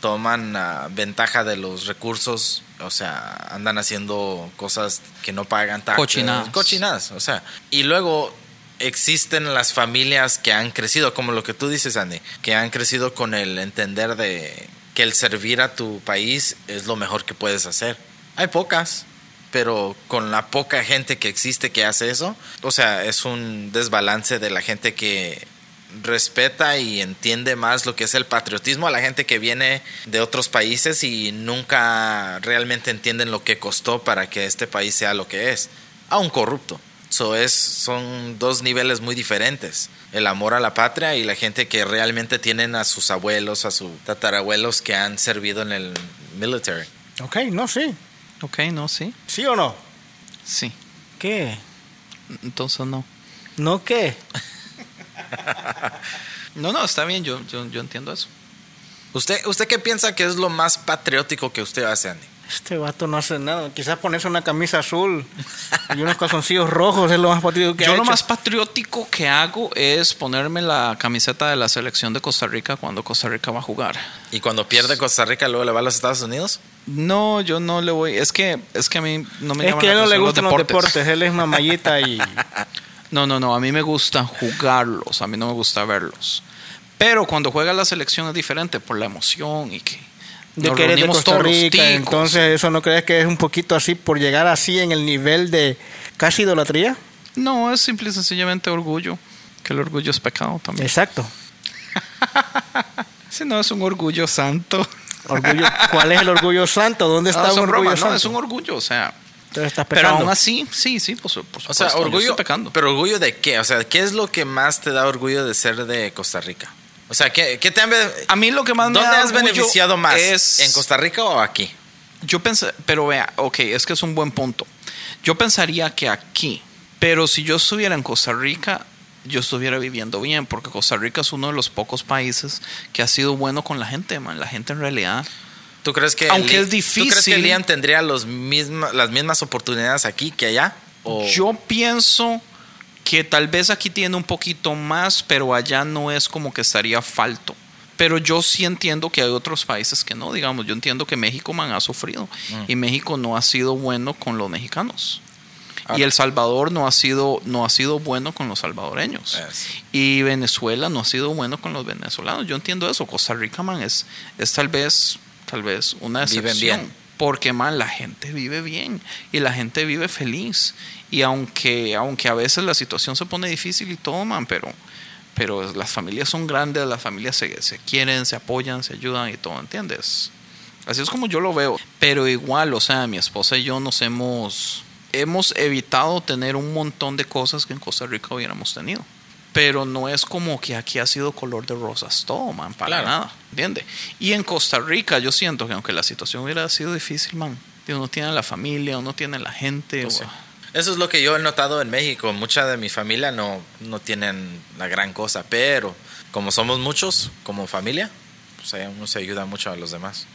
toman ah, ventaja de los recursos, o sea, andan haciendo cosas que no pagan taxes. Cochinadas. Cochinadas, o sea. Y luego existen las familias que han crecido, como lo que tú dices, Andy, que han crecido con el entender de que el servir a tu país es lo mejor que puedes hacer. Hay pocas, pero con la poca gente que existe que hace eso, o sea, es un desbalance de la gente que respeta y entiende más lo que es el patriotismo a la gente que viene de otros países y nunca realmente entienden lo que costó para que este país sea lo que es, aún corrupto. So es, son dos niveles muy diferentes. El amor a la patria y la gente que realmente tienen a sus abuelos, a sus tatarabuelos que han servido en el military. Ok, no, sí. Ok, no, sí. ¿Sí o no? Sí. ¿Qué? Entonces no. ¿No qué? No, no, está bien, yo, yo, yo entiendo eso. ¿Usted, ¿Usted qué piensa que es lo más patriótico que usted hace, Andy? Este vato no hace nada. Quizás ponerse una camisa azul y unos calzoncillos rojos es lo más patriótico que Yo ha lo hecho. más patriótico que hago es ponerme la camiseta de la selección de Costa Rica cuando Costa Rica va a jugar. ¿Y cuando pierde Costa Rica luego le va a los Estados Unidos? No, yo no le voy. Es que, es que a mí no me Es que a él no le gustan los deportes. Él es mamallita y... No, no, no. A mí me gusta jugarlos. A mí no me gusta verlos. Pero cuando juega la selección es diferente por la emoción y que de nos que eres de Costa Rica. ticos. Entonces, ¿eso no crees que es un poquito así por llegar así en el nivel de casi idolatría? No, es simple y sencillamente orgullo. Que el orgullo es pecado también. Exacto. Si no, es un orgullo santo. Orgullo, ¿Cuál es el orgullo santo? ¿Dónde está No, un orgullo bromas, santo? no, es un orgullo, o sea. Entonces estás Pero pecando. aún así, sí, sí, por, por O supuesto. sea, yo orgullo. estoy pecando. Pero orgullo de qué? O sea, ¿qué es lo que más te da orgullo de ser de Costa Rica? O sea, ¿qué, qué te han, A mí lo que más me ¿Dónde da has beneficiado más? es- ¿En Costa Rica o aquí? Yo pensé, pero vea, ok, es que es un buen punto. Yo pensaría que aquí, pero si yo estuviera en Costa Rica, yo estuviera viviendo bien, porque Costa Rica es uno de los pocos países que ha sido bueno con la gente, man. La gente en realidad. ¿Tú crees que Aunque es difícil. ¿Tú crees que Liam tendría los misma- las mismas oportunidades aquí que allá? O- Yo pienso que tal vez aquí tiene un poquito más, pero allá no es como que estaría falto. Pero yo sí entiendo que hay otros países que no, digamos, yo entiendo que México man ha sufrido y México no ha sido bueno con los mexicanos. Y El Salvador no ha sido no ha sido bueno con los salvadoreños. Es. Y Venezuela no ha sido bueno con los venezolanos. Yo entiendo eso. Costa Rica, man, es, es tal vez tal vez una Viven excepción. bien. Porque, man, la gente vive bien y la gente vive feliz. Y aunque, aunque a veces la situación se pone difícil y todo, man, pero, pero las familias son grandes, las familias se, se quieren, se apoyan, se ayudan y todo, ¿entiendes? Así es como yo lo veo. Pero igual, o sea, mi esposa y yo nos hemos, hemos evitado tener un montón de cosas que en Costa Rica hubiéramos tenido. Pero no es como que aquí ha sido color de rosas todo, man, para Claro. nada, ¿entiendes? Y en Costa Rica yo siento que aunque la situación hubiera sido difícil, man, uno tiene la familia, uno tiene la gente. Pues sí. Eso es lo que yo he notado en México. Mucha de mi familia no, no tienen la gran cosa, pero como somos muchos como familia, pues uno se ayuda mucho a los demás.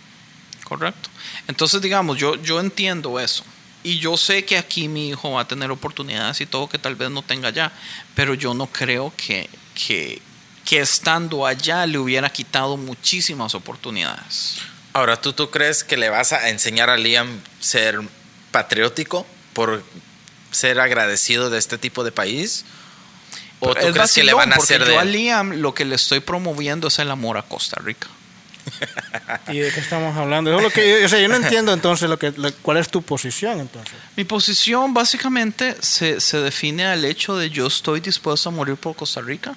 Correcto. Entonces, digamos, yo, yo entiendo eso. Y yo sé que aquí mi hijo va a tener oportunidades y todo que tal vez no tenga allá, pero yo no creo que, que, que estando allá le hubiera quitado muchísimas oportunidades. Ahora, ¿tú, ¿tú crees que le vas a enseñar a Liam ser patriótico por ser agradecido de este tipo de país? ¿O tú Es crees que le van a hacer de yo a? Liam lo que le estoy promoviendo es el amor a Costa Rica. ¿Y de qué estamos hablando? Es lo que yo, o sea, yo no entiendo entonces lo que, lo- cuál es tu posición entonces. Mi posición básicamente se, se define al hecho de yo estoy dispuesto a morir por Costa Rica.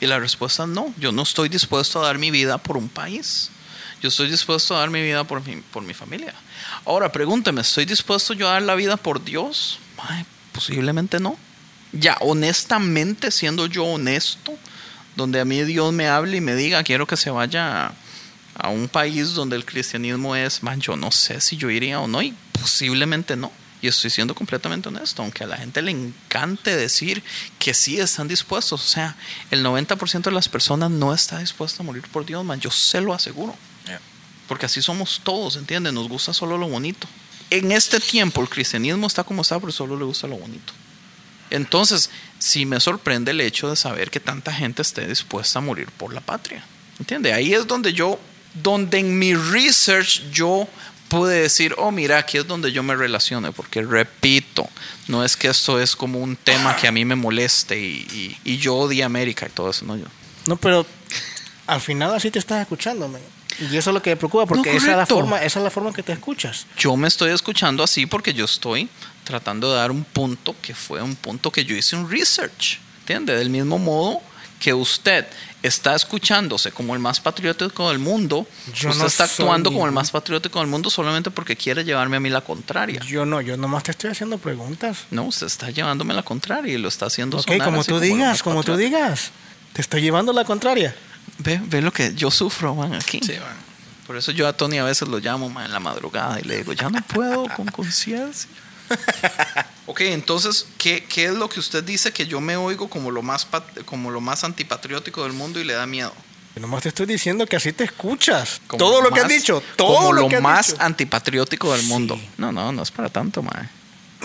Y la respuesta es no. Yo no estoy dispuesto a dar mi vida por un país. Yo estoy dispuesto a dar mi vida por mi, por mi familia. Ahora, pregúnteme, ¿estoy dispuesto yo a dar la vida por Dios? Ay, posiblemente no. Ya, honestamente, siendo yo honesto, donde a mí Dios me hable y me diga, quiero que se vaya a, un país donde el cristianismo es, man, yo no sé si yo iría o no, y posiblemente no. Y estoy siendo completamente honesto, aunque a la gente le encante decir que sí están dispuestos. O sea, el 90% de las personas no está dispuesto a morir por Dios, man, yo se lo aseguro. Yeah. Porque así somos todos, ¿entiendes? Nos gusta solo lo bonito. En este tiempo el cristianismo está como está, pero solo le gusta lo bonito. Entonces, sí me sorprende el hecho de saber que tanta gente esté dispuesta a morir por la patria. ¿Entiendes? Ahí es donde yo, donde en mi research yo pude decir, oh, mira, aquí es donde yo me relaciono, porque repito, no es que esto es como un tema que a mí me moleste y, y, y yo odie América y todo eso, no yo. No, pero al final así te estás escuchando, man. Y eso es lo que me preocupa, porque No, esa, es la forma, esa es la forma en que te escuchas. yo me estoy escuchando así porque yo estoy tratando de dar un punto que fue un punto que yo hice un research, ¿entiende? Del mismo modo que usted está escuchándose como el más patriótico del mundo, Yo usted no está actuando como el más patriótico del mundo solamente porque quiere llevarme a mí la contraria. Yo no, yo nomás te estoy haciendo preguntas. No, usted está llevándome la contraria y lo está haciendo Ok, sonar como así tú digas, como tú digas. Te estoy llevando la contraria. Ve, ve lo que yo sufro, man, aquí. Sí, man. Por eso yo a Tony a veces lo llamo man, en la madrugada y le digo, ya no puedo con conciencia. Ok, entonces, ¿qué, ¿qué es lo que usted dice que yo me oigo como lo más como lo más antipatriótico del mundo y le da miedo? Yo nomás te estoy diciendo que así te escuchas. Como todo lo que has dicho, todo como lo, lo, que has más dicho. antipatriótico del mundo. No, no, no es para tanto, man.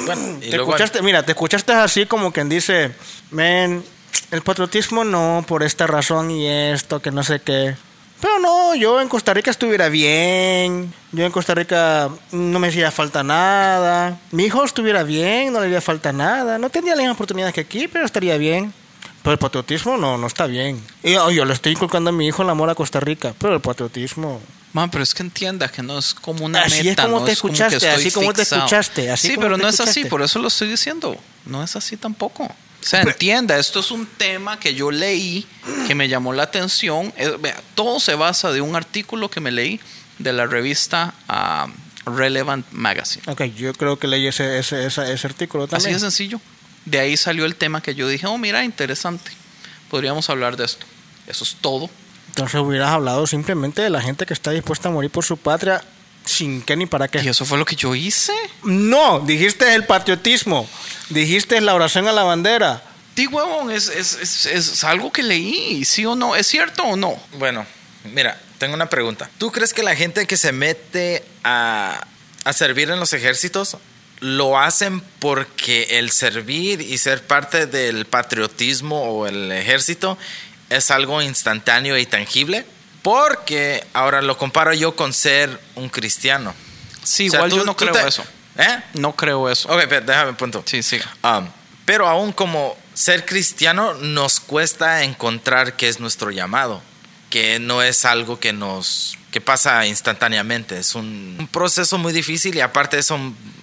Bueno, Te escuchaste, mira, te escuchaste así como quien dice, men, el patriotismo no, por esta razón y esto, que no sé qué. Pero no, yo en Costa Rica estuviera bien. Yo en Costa Rica no me hacía falta nada. Mi hijo estuviera bien, no le haría falta nada. No tendría las mismas oportunidades que aquí, pero estaría bien. Pero el patriotismo no, no está bien. Y yo, yo le estoy inculcando a mi hijo el amor a Costa Rica, pero el patriotismo... Man, pero es que entienda que no es como una Así es meta, como no te es como que escuchaste, estoy así como te escuchaste, así sí, como pero te no es así, escuchaste. por eso lo estoy diciendo. No es así tampoco. O sea, entienda, esto es un tema que yo leí, que me llamó la atención. Eh, vea, todo se basa de un artículo que me leí de la revista ah, Relevant Magazine. Ok, yo creo que leí ese, ese, ese, ese artículo Así también. de sencillo. De ahí salió el tema que yo dije, oh, mira, interesante. Podríamos hablar de esto. Eso es todo. Entonces hubieras hablado simplemente de la gente que está dispuesta a morir por su patria sin qué ni para Y qué. eso fue lo que yo hice. No, dijiste el patriotismo, dijiste la oración a la bandera. Di huevón, es, es, es, es algo que leí, ¿sí o no? ¿Es cierto o no? Bueno, mira, tengo una pregunta. ¿Tú crees que la gente que se mete a, a servir en los ejércitos lo hacen porque el servir y ser parte del patriotismo o el ejército es algo instantáneo y tangible? Porque ahora lo comparo yo con ser un cristiano. Sí, O sea, igual tú- yo no creo te- eso. ¿Eh? No creo eso. Ok, pero déjame punto. Sí, sí. Um, pero aún como ser cristiano nos cuesta encontrar qué es nuestro llamado, que no es algo que nos que pasa instantáneamente, es un, un proceso muy difícil y aparte de eso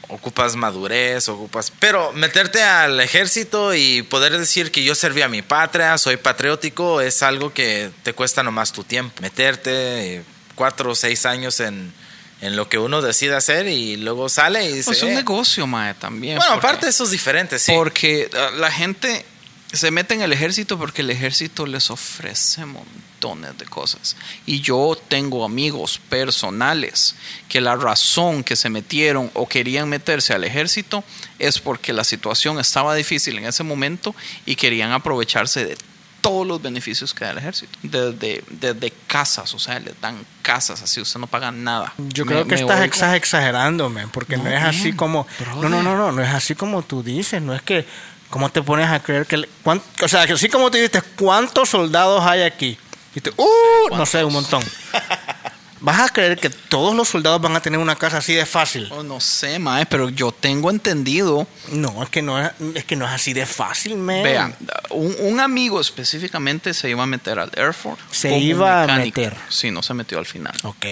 ocupas madurez, ocupas, pero meterte al ejército y poder decir que yo serví a mi patria, soy patriótico, es algo que te cuesta nomás tu tiempo, meterte eh, cuatro o seis años en en lo que uno decide hacer y luego sale y dice, Es un "Eh". negocio, mae, también. Bueno, porque- aparte eso es diferente, sí. Porque uh, la gente se mete en el ejército porque el ejército les ofrece montones de cosas. Y yo tengo amigos personales que la razón que se metieron o querían meterse al ejército es porque la situación estaba difícil en ese momento y querían aprovecharse de todos los beneficios que da el ejército. Desde, desde casas, o sea, les dan casas, así usted no paga nada. Yo Me- creo que me estás exagerándome, porque no, No, es así como... No, no, no, no, no es así como tú dices, no es que... ¿Cómo te pones a creer que... le- cuán- o sea, que así como tú dices, ¿cuántos soldados hay aquí? Y tú, uh, no sé, un montón. ¿Vas a creer que todos los soldados van a tener una casa así de fácil? Oh, no sé, mae, pero yo tengo entendido No, es que no es, es que no es así de fácil, man. Vean, un, un amigo específicamente se iba a meter al Air Force. Se como iba a mecánico. meter. Sí, no se metió al final. Ok.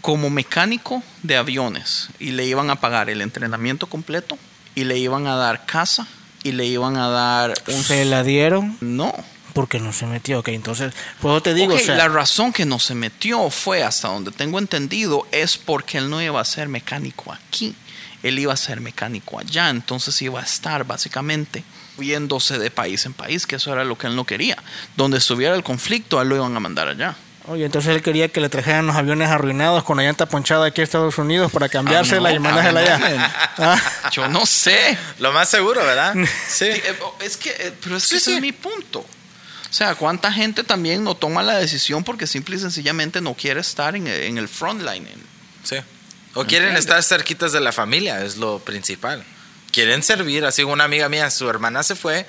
Como mecánico de aviones. Y le iban a pagar el entrenamiento completo. Y le iban a dar casa. Y le iban a dar un... ¿Se la dieron? No. Porque no se metió. Ok, entonces, pues te digo, Ok, o sea, la razón que no se metió fue, hasta donde tengo entendido, es porque él no iba a ser mecánico aquí. Él iba a ser mecánico allá. Entonces iba a estar básicamente viéndose de país en país, que eso era lo que él no quería. Donde estuviera el conflicto, a él lo iban a mandar allá. Oye, entonces él quería que le trajeran los aviones arruinados con la llanta ponchada aquí a Estados Unidos para cambiársela Ah, no, y mandársela allá. Ah, Yo no sé. Lo más seguro, ¿verdad? Sí. Sí, eh, Es que, eh, pero es que Sí, ese sí. es mi punto. O sea, ¿cuánta gente también no toma la decisión porque simple y sencillamente no quiere estar en, en el frontline? Sí. O quieren Entiendo. estar cerquitas de la familia, es lo principal. Quieren servir, así una amiga mía, su hermana se fue,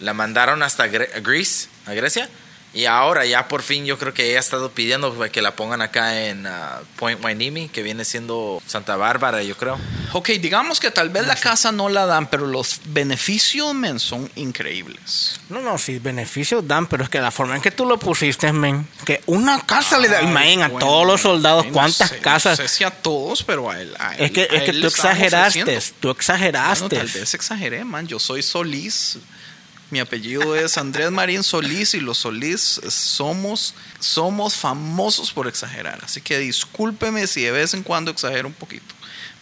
la mandaron hasta Gre- a Greece, a Grecia, y ahora ya por fin yo creo que ella ha estado pidiendo que la pongan acá en ah, Point Wainimi, que viene siendo Santa Bárbara, yo creo. Ok, digamos que tal vez la casa no la dan, pero los beneficios, men, son increíbles. no, no, sí, beneficios dan, pero es que la forma en que tú lo pusiste, men, que una casa le da, imaginen a Bueno, todos los soldados, no ¿cuántas sé, casas? No sé si a todos, pero a él. a es que, él- es que él tú exageraste, tú exageraste. Bueno, tal vez exageré, man. Yo soy Solís. Mi apellido es Andrés Marín Solís y los Solís somos, somos famosos por exagerar. Así que discúlpeme si de vez en cuando exagero un poquito.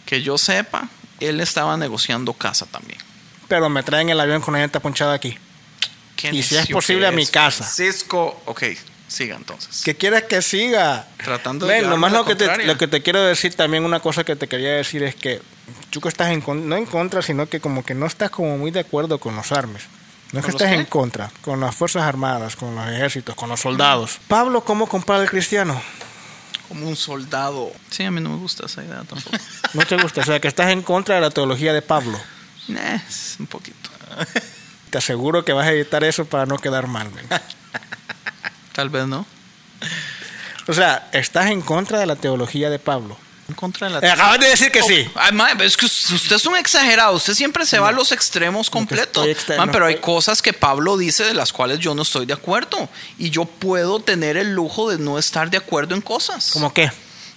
Que yo sepa, él estaba negociando casa también. Pero me traen el avión con la llanta ponchada aquí. Y si es posible, a mi casa. Francisco, ok, siga entonces. ¿Qué quieres que siga? Tratando de Ven, nomás lo que, te, lo que te quiero decir también, una cosa que te quería decir es que que estás en no en contra, sino que como que no estás como muy de acuerdo con los armes. No es que ¿Con los estés qué? en contra, con las Fuerzas Armadas, con los ejércitos, con los soldados. Pablo, ¿cómo comprar al cristiano? Como un soldado. Sí, a mí no me gusta esa idea tampoco. No te gusta, o sea, que estás en contra de la teología de Pablo. Nah, es un poquito. Te aseguro que vas a editar eso para no quedar mal. Tal vez no. O sea, estás en contra de la teología de Pablo. En contra de Eh, la Acabas de decir que sí. Ay, mae, pero es que usted es un exagerado. Usted siempre se va a los extremos completos. Man, pero hay cosas que Pablo dice de las cuales yo no estoy de acuerdo. Y yo puedo tener el lujo de no estar de acuerdo en cosas. ¿Cómo qué?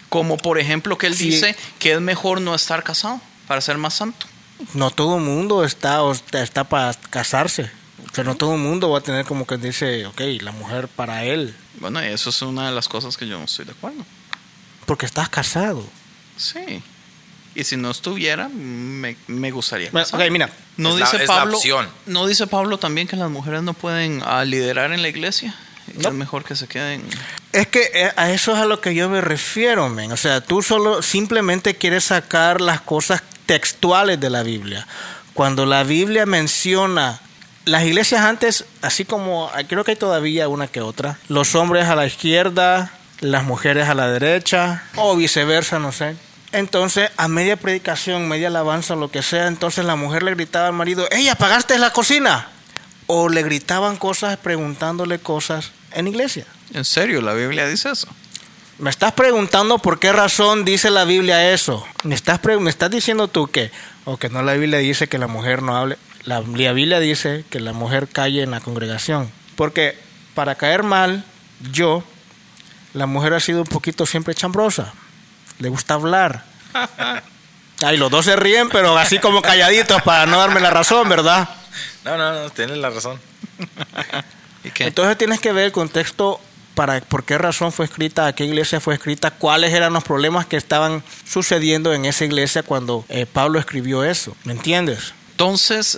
Como por ejemplo que él Sí. dice que es mejor no estar casado para ser más santo. No todo el mundo está, está para casarse. O sea, no todo el mundo va a tener como que dice, ok, la mujer para él. Bueno, eso es una de las cosas que yo no estoy de acuerdo. Porque estás casado. Sí. Y si no estuviera, me, me gustaría. Bueno, ok, mira. No Es la- dice la Pablo. opción. No dice Pablo también que las mujeres no pueden ah, liderar en la iglesia. No. Es mejor que se queden. Es que eh, a eso es a lo que yo me refiero, men. O sea, tú solo simplemente quieres sacar las cosas textuales de la Biblia. Cuando la Biblia menciona las iglesias antes, así como ah, creo que hay todavía una que otra, los hombres a la izquierda, las mujeres a la derecha, o viceversa, no sé. Entonces, a media predicación, media alabanza, lo que sea, entonces la mujer le gritaba al marido, ¡Ey, apagaste la cocina! O le gritaban cosas preguntándole cosas en iglesia. ¿En serio? ¿La Biblia dice eso? Me estás preguntando por qué razón dice la Biblia eso. Me estás, me estás diciendo tú que, o que no la Biblia dice que la mujer no hable. La, la Biblia dice que la mujer calle en la congregación. Porque para caer mal, yo, la mujer ha sido un poquito siempre chambrosa. Le gusta hablar. Ay, los dos se ríen, pero así como calladitos para no darme la razón, ¿verdad? No, no, no, tienes la razón. ¿Y qué? Entonces tienes que ver el contexto para por qué razón fue escrita, a qué iglesia fue escrita, cuáles eran los problemas que estaban sucediendo en esa iglesia cuando eh, Pablo escribió eso. ¿Me entiendes? Entonces,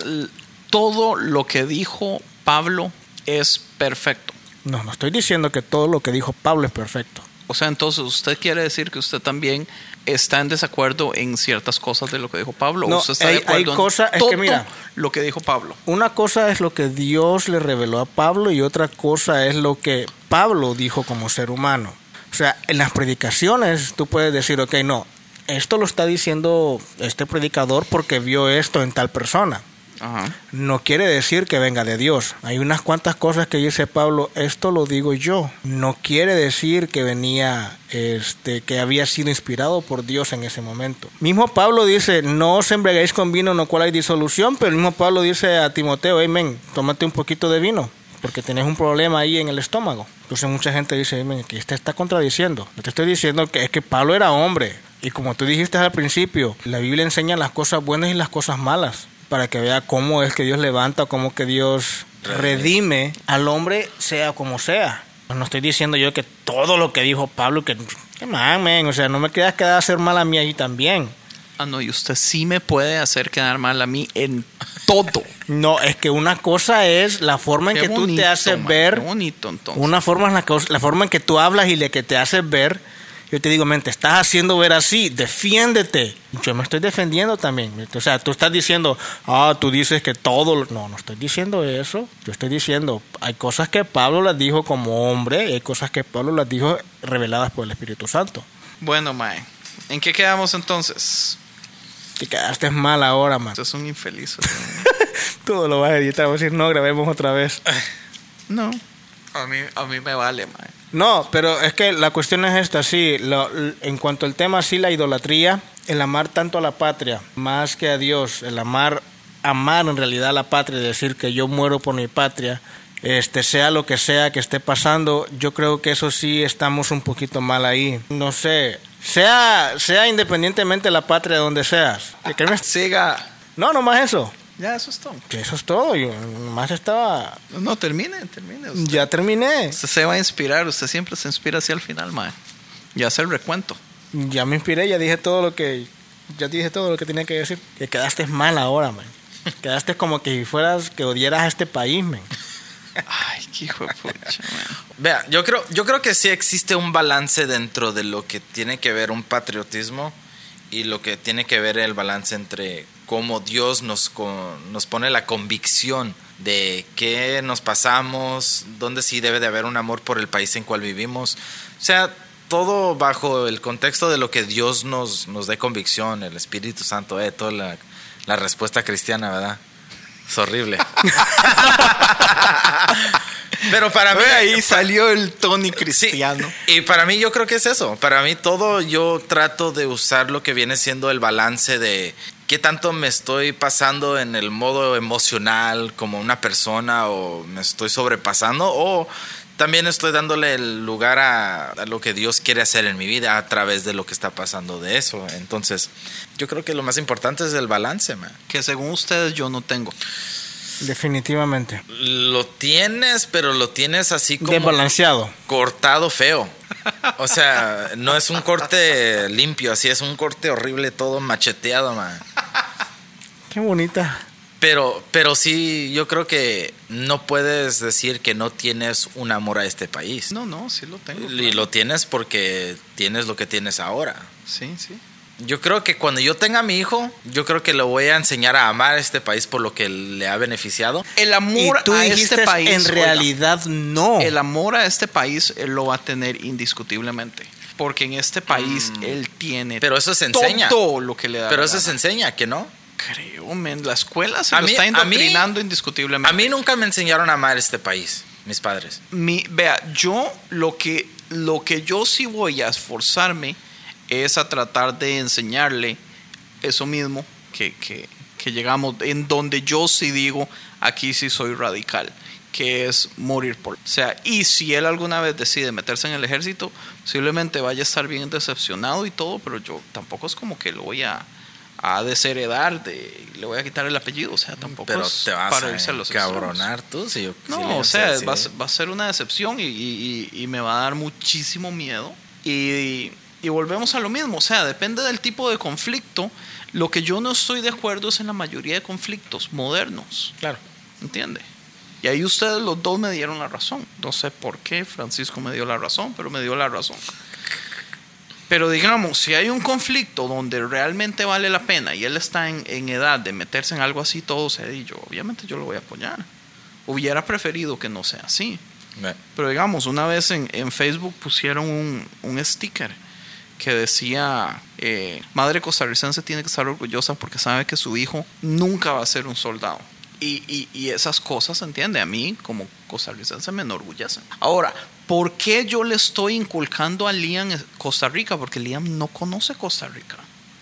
todo lo que dijo Pablo es perfecto. No, no estoy diciendo que todo lo que dijo Pablo es perfecto. O sea, entonces usted quiere decir que usted también está en desacuerdo en ciertas cosas de lo que dijo Pablo. No, ¿O usted está hay- de acuerdo hay en es que todo mira. lo que dijo Pablo. Una cosa es lo que Dios le reveló a Pablo y otra cosa es lo que Pablo dijo como ser humano. O sea, en las predicaciones tú puedes decir, ok, no, esto lo está diciendo este predicador porque vio esto en tal persona. No quiere decir que venga de Dios. Hay unas cuantas cosas que dice Pablo, esto lo digo yo. No quiere decir que venía, este, que había sido inspirado por Dios en ese momento. Mismo Pablo dice, no os embriaguéis con vino en lo cual hay disolución, pero el mismo Pablo dice a Timoteo, amén, tómate un poquito de vino, porque tenés un problema ahí en el estómago. Entonces mucha gente dice, que este está contradiciendo. No te estoy diciendo que es que Pablo era hombre. Y como tú dijiste al principio, la Biblia enseña las cosas buenas y las cosas malas para que vea cómo es que Dios levanta, cómo que Dios redime al hombre, sea como sea. No estoy diciendo yo que todo lo que dijo Pablo, que, que man, o sea, no me quedas que a hacer mal a mí ahí también. Ah, no, y usted sí me puede hacer quedar mal a mí en todo. No, es que una cosa es la forma en Qué que tú te haces man, ver, Qué bonito, entonces. una forma es la, la forma en que tú hablas y la que te haces ver. Yo te digo, men, te estás haciendo ver así, defiéndete. Yo me estoy defendiendo también. O sea, tú estás diciendo, ah, tú dices que todo. lo-". No, no estoy diciendo eso. Yo estoy diciendo, hay cosas que Pablo las dijo como hombre y hay cosas que Pablo las dijo reveladas por el Espíritu Santo. Bueno, Mae, ¿en qué quedamos entonces? Te quedaste mal ahora, man. Usted es un infeliz. Todo lo vas a editar, vas a decir, no, grabemos otra vez. no, a mí, a mí me vale, Mae. No, pero es que la cuestión es esta, sí, lo- en cuanto al tema, sí, la idolatría, el amar tanto a la patria, más que a Dios, el amar, amar en realidad a la patria, decir que yo muero por mi patria, este, sea lo que sea que esté pasando, yo creo que eso sí estamos un poquito mal ahí. No sé, sea, sea independientemente de la patria donde seas. ¿Qué me- Siga. No, nomás eso. Ya, eso es todo. Que eso es todo, yo nomás estaba... No, no, termine, termine. Usted, Ya terminé. usted se va a inspirar, usted siempre se inspira hacia el final, Mae. Ya hace el recuento. Ya me inspiré, ya dije todo lo que ya dije todo lo que tenía que decir. Que quedaste mal ahora, man. Quedaste como que si fueras que odiaras a este país, man. Ay, qué hijo de pucha. Vea, yo creo, yo creo que sí existe un balance dentro de lo que tiene que ver un patriotismo y lo que tiene que ver el balance entre cómo Dios nos, nos pone la convicción de qué nos pasamos, dónde sí debe de haber un amor por el país en cual vivimos. O sea, todo bajo el contexto de lo que Dios nos, nos dé convicción, el Espíritu Santo, eh, toda la, la respuesta cristiana, ¿verdad? Es horrible. Pero para mí ahí salió el Tony cristiano. Sí, y para mí yo creo que es eso. Para mí todo yo trato de usar lo que viene siendo el balance de qué tanto me estoy pasando en el modo emocional como una persona o me estoy sobrepasando o también estoy dándole el lugar a, lo que Dios quiere hacer en mi vida a través de lo que está pasando de eso. Entonces, yo creo que lo más importante es el balance. Que según ustedes yo no tengo. Definitivamente. Lo tienes, pero lo tienes así como Desbalanceado. cortado feo. O sea, no es un corte limpio, así es un corte horrible, todo macheteado, man. Qué bonita. Pero, pero sí, yo creo que no puedes decir que no tienes un amor a este país. No, no, sí lo tengo. Y claro. lo tienes porque tienes lo que tienes ahora. Sí, sí. Yo creo que cuando yo tenga a mi hijo, yo creo que le voy a enseñar a amar a este país por lo que le ha beneficiado. El Y amor tú a este país. en oiga, realidad no. el amor a este país él lo va a tener indiscutiblemente. Porque en este país él tiene Mm. Pero eso se enseña. todo lo que le da. Pero eso se enseña, ¿que no? Creo, men, la escuela se A lo mí- está a mí- indoctrinando indiscutiblemente. A mí nunca me enseñaron a amar este país, mis padres. Mi, vea, yo lo que, lo que yo sí voy a esforzarme es a tratar de enseñarle eso mismo que, que, que llegamos, en donde yo sí digo, aquí sí soy radical, que es morir por... O sea, y si él alguna vez decide meterse en el ejército, posiblemente vaya a estar bien decepcionado y todo, pero yo tampoco es como que lo voy a, a desheredar, de, le voy a quitar el apellido, o sea, tampoco Pero es te vas para irse a a los extremos. cabronar tú. Si yo, No, o sea, va, a ser- va a ser una decepción y, y- y- y me va a dar muchísimo miedo. Y, y volvemos a lo mismo, o sea, depende del tipo de conflicto. Lo que yo no estoy de acuerdo es en la mayoría de conflictos modernos, Claro. ¿entiende? Y ahí ustedes los dos me dieron la razón. No sé por qué Francisco me dio la razón, pero me dio la razón. Pero digamos, si hay un conflicto donde realmente vale la pena y él está en, en edad de meterse en algo así, todo se y yo, obviamente yo lo voy a apoyar. Hubiera preferido que no sea así. Pero digamos, una vez en, en Facebook pusieron un, un sticker que decía, eh, madre costarricense tiene que estar orgullosa porque sabe que su hijo nunca va a ser un soldado. Y, y- y esas cosas, ¿entiende? A mí como costarricense me enorgullecen. Ahora, ¿por qué yo le estoy inculcando a Liam Costa Rica? Porque Liam no conoce Costa Rica.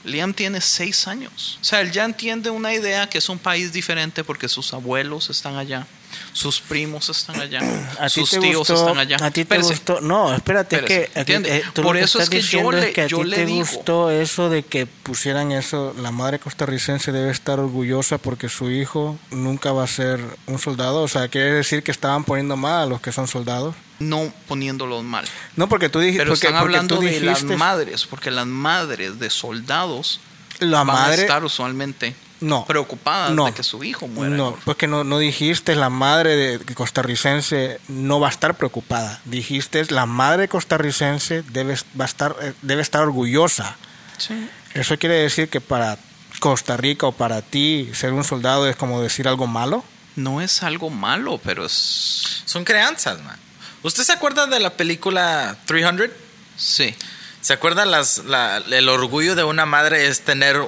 Liam tiene seis años. O sea, él ya entiende una idea que es un país diferente porque sus abuelos están allá, sus primos están allá, sus tíos gustó, están allá. A ti te gustó. No, espérate, que. eh, tú lo Por eso estás es que yo diciendo le- es que a yo ti le te digo. gustó eso de que pusieran eso. La madre costarricense debe estar orgullosa porque su hijo nunca va a ser un soldado. O sea, quiere decir que estaban poniendo mal a los que son soldados. No poniéndolos mal. No, porque tú dijiste. Pero porque, están porque hablando de las madres, porque las madres de soldados La van a estar usualmente No. preocupadas No. de que su hijo muera. No, pues que no, no dijiste la madre de costarricense no va a estar preocupada. Dijiste la madre costarricense debe, va a estar, eh, debe estar orgullosa. Sí. ¿Eso quiere decir que para Costa Rica o para ti ser un soldado es como decir algo malo? No es algo malo, pero es... Son crianzas, man. ¿Usted se acuerda de la película 300? Sí. ¿Se acuerda las, la- el orgullo de una madre es tener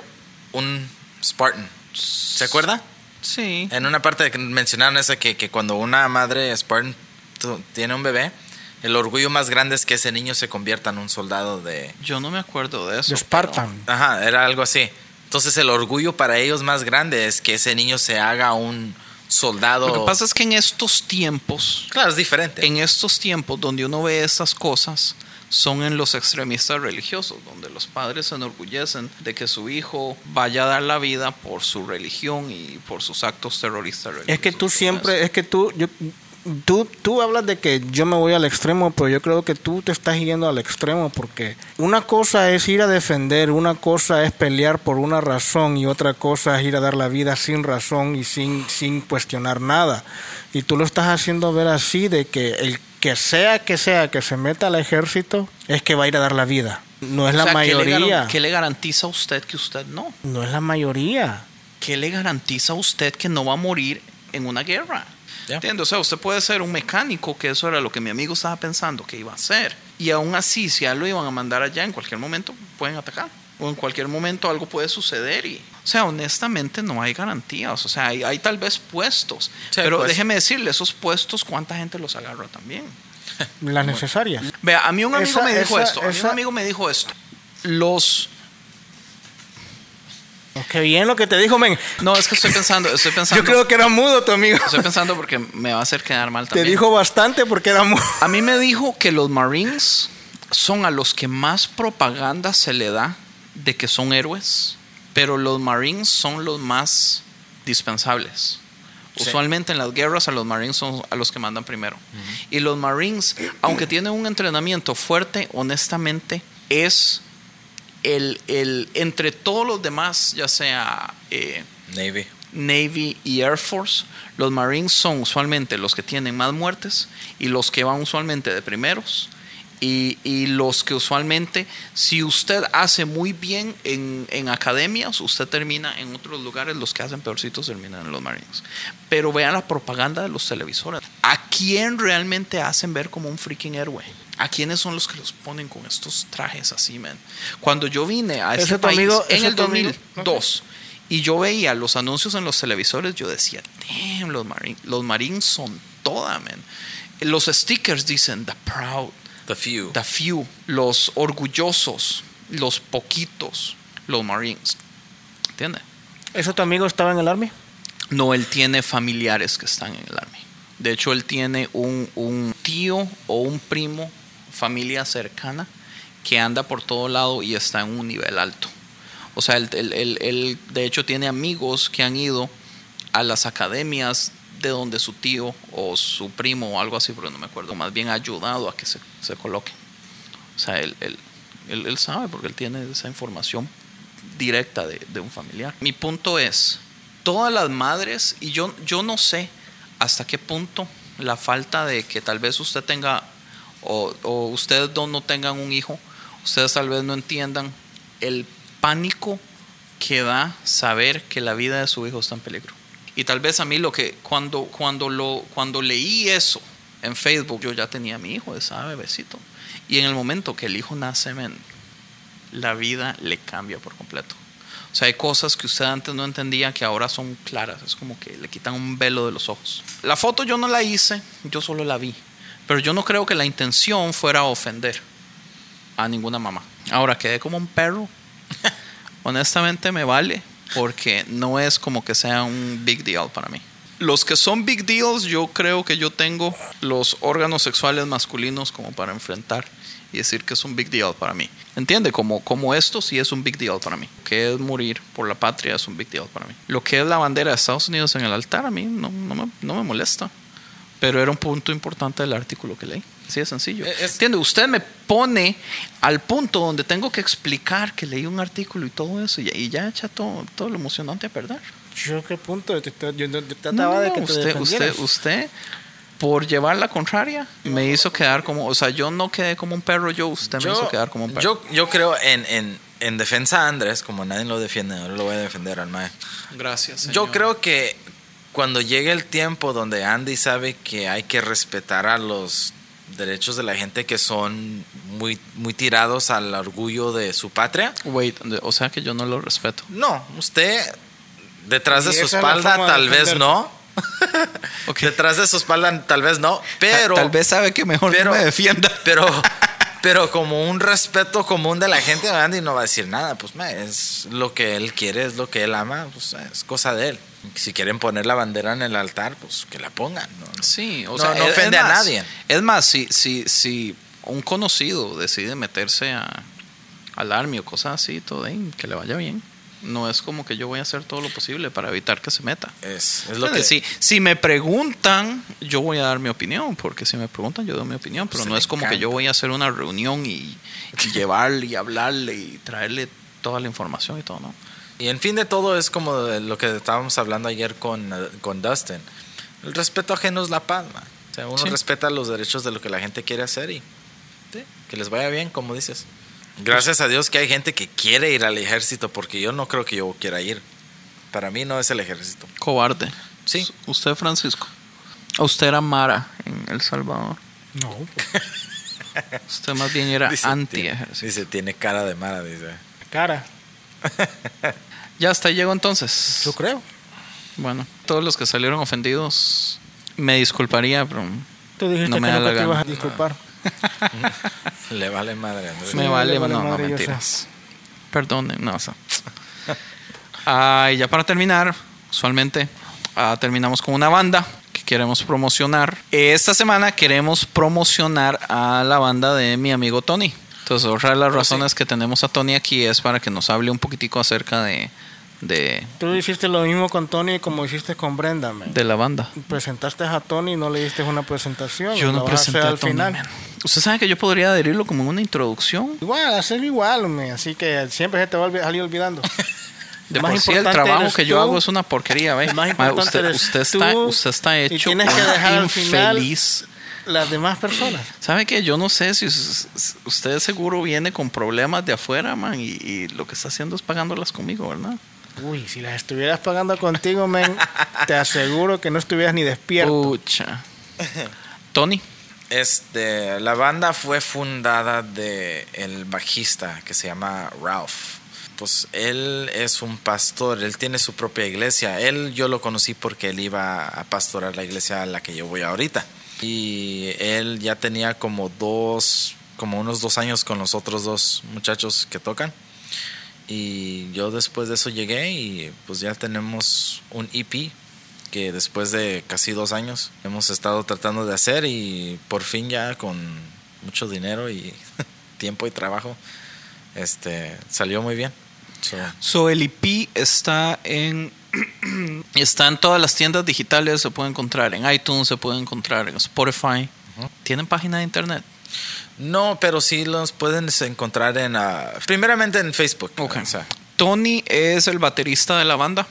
un Spartan? ¿Se acuerda? Sí. En una parte que mencionaron esa que, que cuando una madre Spartan tiene un bebé, el orgullo más grande es que ese niño se convierta en un soldado de... Yo no me acuerdo de eso. De Spartan. Ajá, era algo así. Entonces el orgullo para ellos más grande es que ese niño se haga un soldado... pero Lo que pasa es que en estos tiempos, Claro, es diferente. en estos tiempos donde uno ve estas cosas, son en los extremistas religiosos, donde los padres se enorgullecen de que su hijo vaya a dar la vida por su religión y por sus actos terroristas religiosos. Es que tú siempre, es que tú, yo, tú, tú hablas de que yo me voy al extremo, pero yo creo que tú te estás yendo al extremo porque una cosa es ir a defender, una cosa es pelear por una razón y otra cosa es ir a dar la vida sin razón y sin, sin cuestionar nada. Y tú lo estás haciendo ver así de que el que sea que sea que se meta al ejército es que va a ir a dar la vida. No es O la sea, ¿qué le mayoría. ¿Qué le garantiza a usted que usted no? No es la mayoría. ¿Qué le garantiza a usted que no va a morir en una guerra? Ya. ¿Entiende? O sea, usted puede ser un mecánico, que eso era lo que mi amigo estaba pensando que iba a hacer. Y aún así, si a él lo iban a mandar allá, en cualquier momento pueden atacar. O en cualquier momento algo puede suceder. Y, o sea, honestamente no hay garantías. O sea, hay, hay tal vez puestos. Sí, pero pues. déjeme decirle, esos puestos, ¿cuánta gente los agarra también? Las necesarias. Vea, a mí un amigo Esa- me dijo esa- esto. A mí un amigo me dijo esto. Los Qué bien lo que te dijo, men. No, es que estoy pensando, estoy pensando. Yo creo que era mudo tu amigo. Estoy pensando porque me va a hacer quedar mal Te también. dijo bastante porque era mudo. A mí me dijo que los Marines son a los que más propaganda se le da de que son héroes, pero los Marines son los más dispensables. Sí. Usualmente en las guerras a los Marines son a los que mandan primero. Y los Marines, aunque tienen un entrenamiento fuerte, honestamente es el, el entre todos los demás, ya sea eh, Navy. Navy y Air Force, los Marines son usualmente los que tienen más muertes y los que van usualmente de primeros. Y, y los que usualmente, si usted hace muy bien en, en academias, usted termina en otros lugares, los que hacen peorcitos terminan en los Marines. Pero vean la propaganda de los televisores. ¿A quién realmente hacen ver como un freaking héroe? ¿A quiénes son los que los ponen con estos trajes así, man? Cuando yo vine a ¿Ese este país amigo- en el tu amigo? 2002 y yo veía los anuncios en los televisores, yo decía, damn, los Marines, los Marines son toda, man. Los stickers dicen the proud, The few. the few, los orgullosos, los poquitos, los Marines. ¿Entiendes? ¿Eso tu amigo estaba en el Army? No, él tiene familiares que están en el Army. De hecho, él tiene un, un tío o un primo, familia cercana, que anda por todo lado y está en un nivel alto. O sea, él, él- él- él, de hecho tiene amigos que han ido a las academias de donde su tío o su primo o algo así, pero no me acuerdo, más bien ha ayudado a que se, se coloquen. O sea, él, él, él- él sabe porque él tiene esa información directa de, de un familiar. Mi punto es, todas las madres, y yo, yo no sé hasta qué punto la falta de que tal vez usted tenga, o, o ustedes dos no tengan un hijo, ustedes tal vez no entiendan el pánico que da saber que la vida de su hijo está en peligro. Y tal vez a mí lo que, cuando, cuando, lo, cuando leí eso en Facebook, yo ya tenía a mi hijo, esa bebecito. Y en el momento que el hijo nace, la vida le cambia por completo. O sea, hay cosas que usted antes no entendía que ahora son claras. Es como que le quitan un velo de los ojos. La foto yo no la hice, yo solo la vi. Pero yo no creo que la intención fuera ofender a ninguna mamá. Ahora quedé como un perro. Honestamente me vale porque no es como que sea un big deal para mí. Los que son big deals, yo creo que yo tengo los órganos sexuales masculinos como para enfrentar y decir que es un big deal para mí. ¿Entiende? Como, como esto sí es un big deal para mí. Que es morir por la patria es un big deal para mí. Lo que es la bandera de Estados Unidos en el altar a mí no, no, me, no me molesta. Pero era un punto importante del artículo que leí. Así de sencillo. Eh, es- ¿Entiende? Usted me pone al punto donde tengo que explicar que leí un artículo y todo eso y, y ya echa todo, todo lo emocionante a perder. Yo qué punto, yo, te- yo, yo No, trataba no, de que no, te usted, usted, usted, por llevar la contraria, me hizo quedar como, o sea, yo no quedé como un perro, yo, usted me hizo quedar como un perro. yo, yo creo en, en, en defensa a Andrés, como nadie lo defiende, ahora lo voy a defender al Mae. Gracias. Yo creo que cuando llegue el tiempo donde Andy sabe que hay que respetar a los derechos de la gente que son muy, muy tirados al orgullo de su patria, Wait, o sea que yo no lo respeto. no, usted detrás de su espalda de tal vez no. Detrás de su espalda tal vez no, pero Tal vez sabe que mejor pero- no me defienda. pero pero como un respeto común de la gente Andy no va a decir nada pues es lo que él quiere es lo que él ama pues es cosa de él si quieren poner la bandera en el altar pues que la pongan ¿no? Sí, o No- sea, no es- ofende a nadie. Es más, si, si, si un conocido decide meterse a, al army o cosas así, todo que le vaya bien. No es como que yo voy a hacer todo lo posible para evitar que se meta. es, es lo que si, si me preguntan, yo voy a dar mi opinión, porque si me preguntan, yo doy mi opinión, pero Se no es como que yo voy a hacer una reunión y, y llevarle y hablarle y traerle toda la información y todo, ¿no? y en fin de todo es como lo que estábamos hablando ayer con, con Dustin el respeto ajeno es la paz o sea uno Sí. respeta los derechos de lo que la gente quiere hacer y sí, que les vaya bien como dices gracias a Dios que hay gente que quiere ir al ejército porque yo no creo que yo quiera ir para mí no es el ejército Cobarde. Sí. Usted, Francisco. Usted era Mara en El Salvador. No, Usted más bien era Dice, anti-ejército. tiene, dice, tiene cara de mara, dice. cara, Ya hasta ahí llegó entonces. yo creo. Bueno, todos los que salieron ofendidos, me disculparía, pero Tú dijiste No me que da nunca la te ibas a disculpar. Le vale madre, Andrés. me vale, le vale no, no, madre, mentiras. Perdonen, no, o sea. Ah, y ya para terminar, usualmente ah, terminamos con una banda que queremos promocionar. Esta semana queremos promocionar a la banda de mi amigo Tony. Entonces, otra de las razones que tenemos a Tony aquí es para que nos hable un poquitico acerca de, de, Tú hiciste lo mismo con Tony como hiciste con Brenda, man. de la banda. Presentaste a Tony y no le diste una presentación. Yo y no a presenté a Tony, final. man. Usted sabe que yo podría adherirlo como una introducción. Igual, hacerlo igual, man. Así que siempre se te va a salir olvidando. De Más por sí el trabajo que yo tú. hago es una porquería, ¿ve? El más importante usted, eres usted está, tú usted está y hecho tienes que dejar al final- infeliz. Las demás personas. ¿Sabe qué? Yo no sé si us- usted seguro viene con problemas de afuera, man, y, y lo que está haciendo es pagándolas conmigo, ¿verdad? Uy, si las estuvieras pagando contigo, men, te aseguro que no estuvieras ni despierto. Pucha. Tony. Este, la banda fue fundada de el bajista que se llama Ralph. Pues él es un pastor, él tiene su propia iglesia. Él yo lo conocí porque él iba a pastorar la iglesia a la que yo voy ahorita. Y él ya tenía como dos, como unos dos años con los otros dos muchachos que tocan. Y yo después de eso llegué y pues ya tenemos un EP que después de casi dos años hemos estado tratando de hacer y por fin ya con mucho dinero y tiempo y trabajo este salió muy bien. So, So, el EP está en está en todas las tiendas digitales, se puede encontrar en iTunes, se puede encontrar en Spotify. ¿Tienen página de internet? No, pero sí los pueden encontrar en ah, primeramente en Facebook. Ok. o sea, Tony es el baterista de la banda.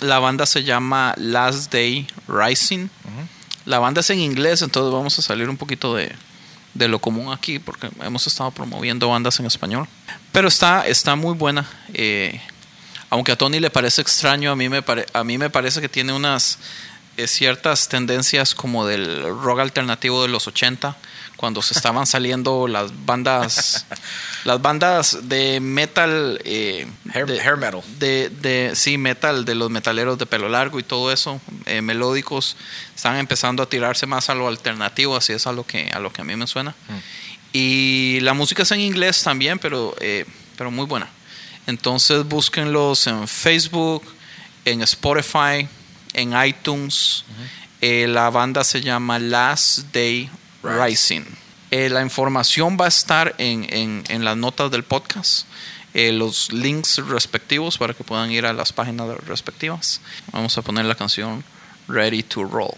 La banda se llama Last Day Rising. La banda es en inglés, entonces vamos a salir un poquito de, de lo común aquí porque hemos estado promoviendo bandas en español. Pero está, está muy buena. eh, aunque a Tony le parece extraño, a mí me, pare- a mí me parece que tiene unas eh, ciertas tendencias como del rock alternativo de los 80, cuando se estaban saliendo las bandas, las bandas de metal, eh, hair, de, hair metal. de, de- sí, metal, de los metaleros de pelo largo y todo eso, eh, melódicos, están empezando a tirarse más a lo alternativo, así es a lo que, a lo que a mí me suena. Y la música es en inglés también, pero, eh, pero muy buena. Entonces búsquenlos en Facebook, en Spotify, en iTunes. Eh, la banda se llama Last Day Rising. Eh, la información va a estar en, en- en las notas del podcast. eh, los links respectivos para que puedan ir a las páginas respectivas. Vamos a poner la canción Ready to Roll.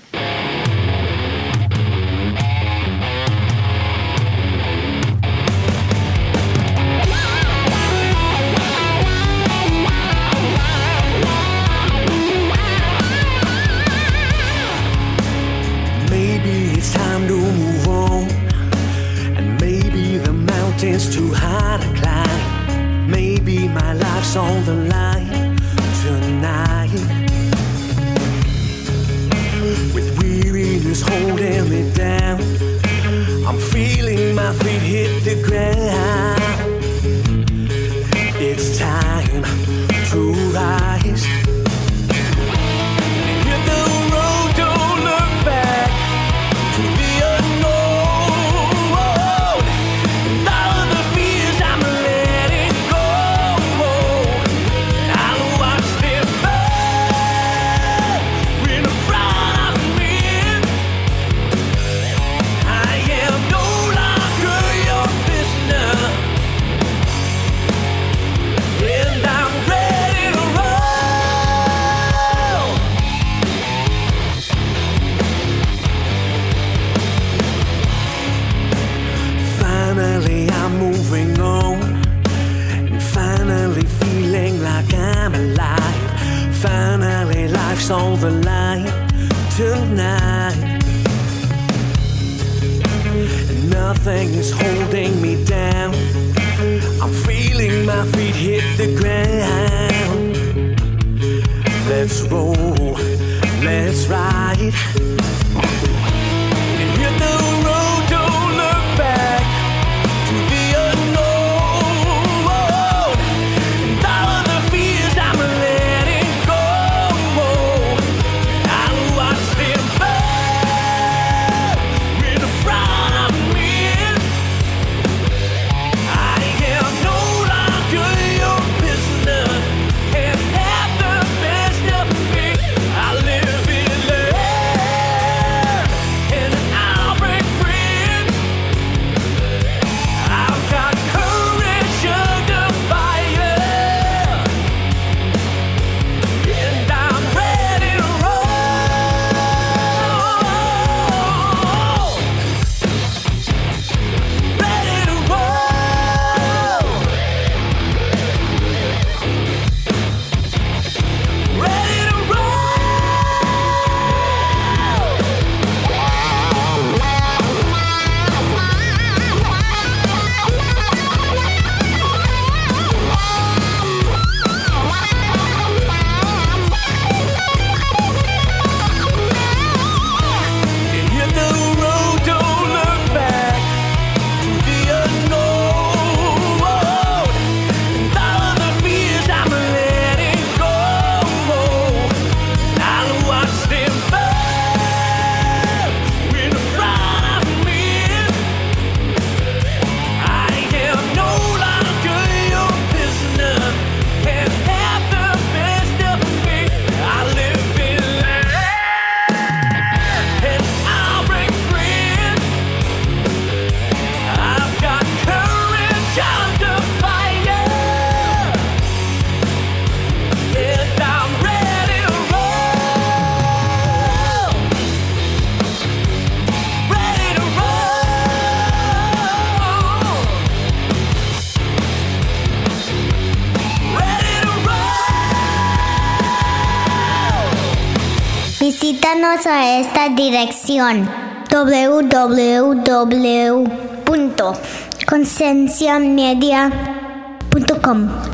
A esta dirección www.concienciamedia.com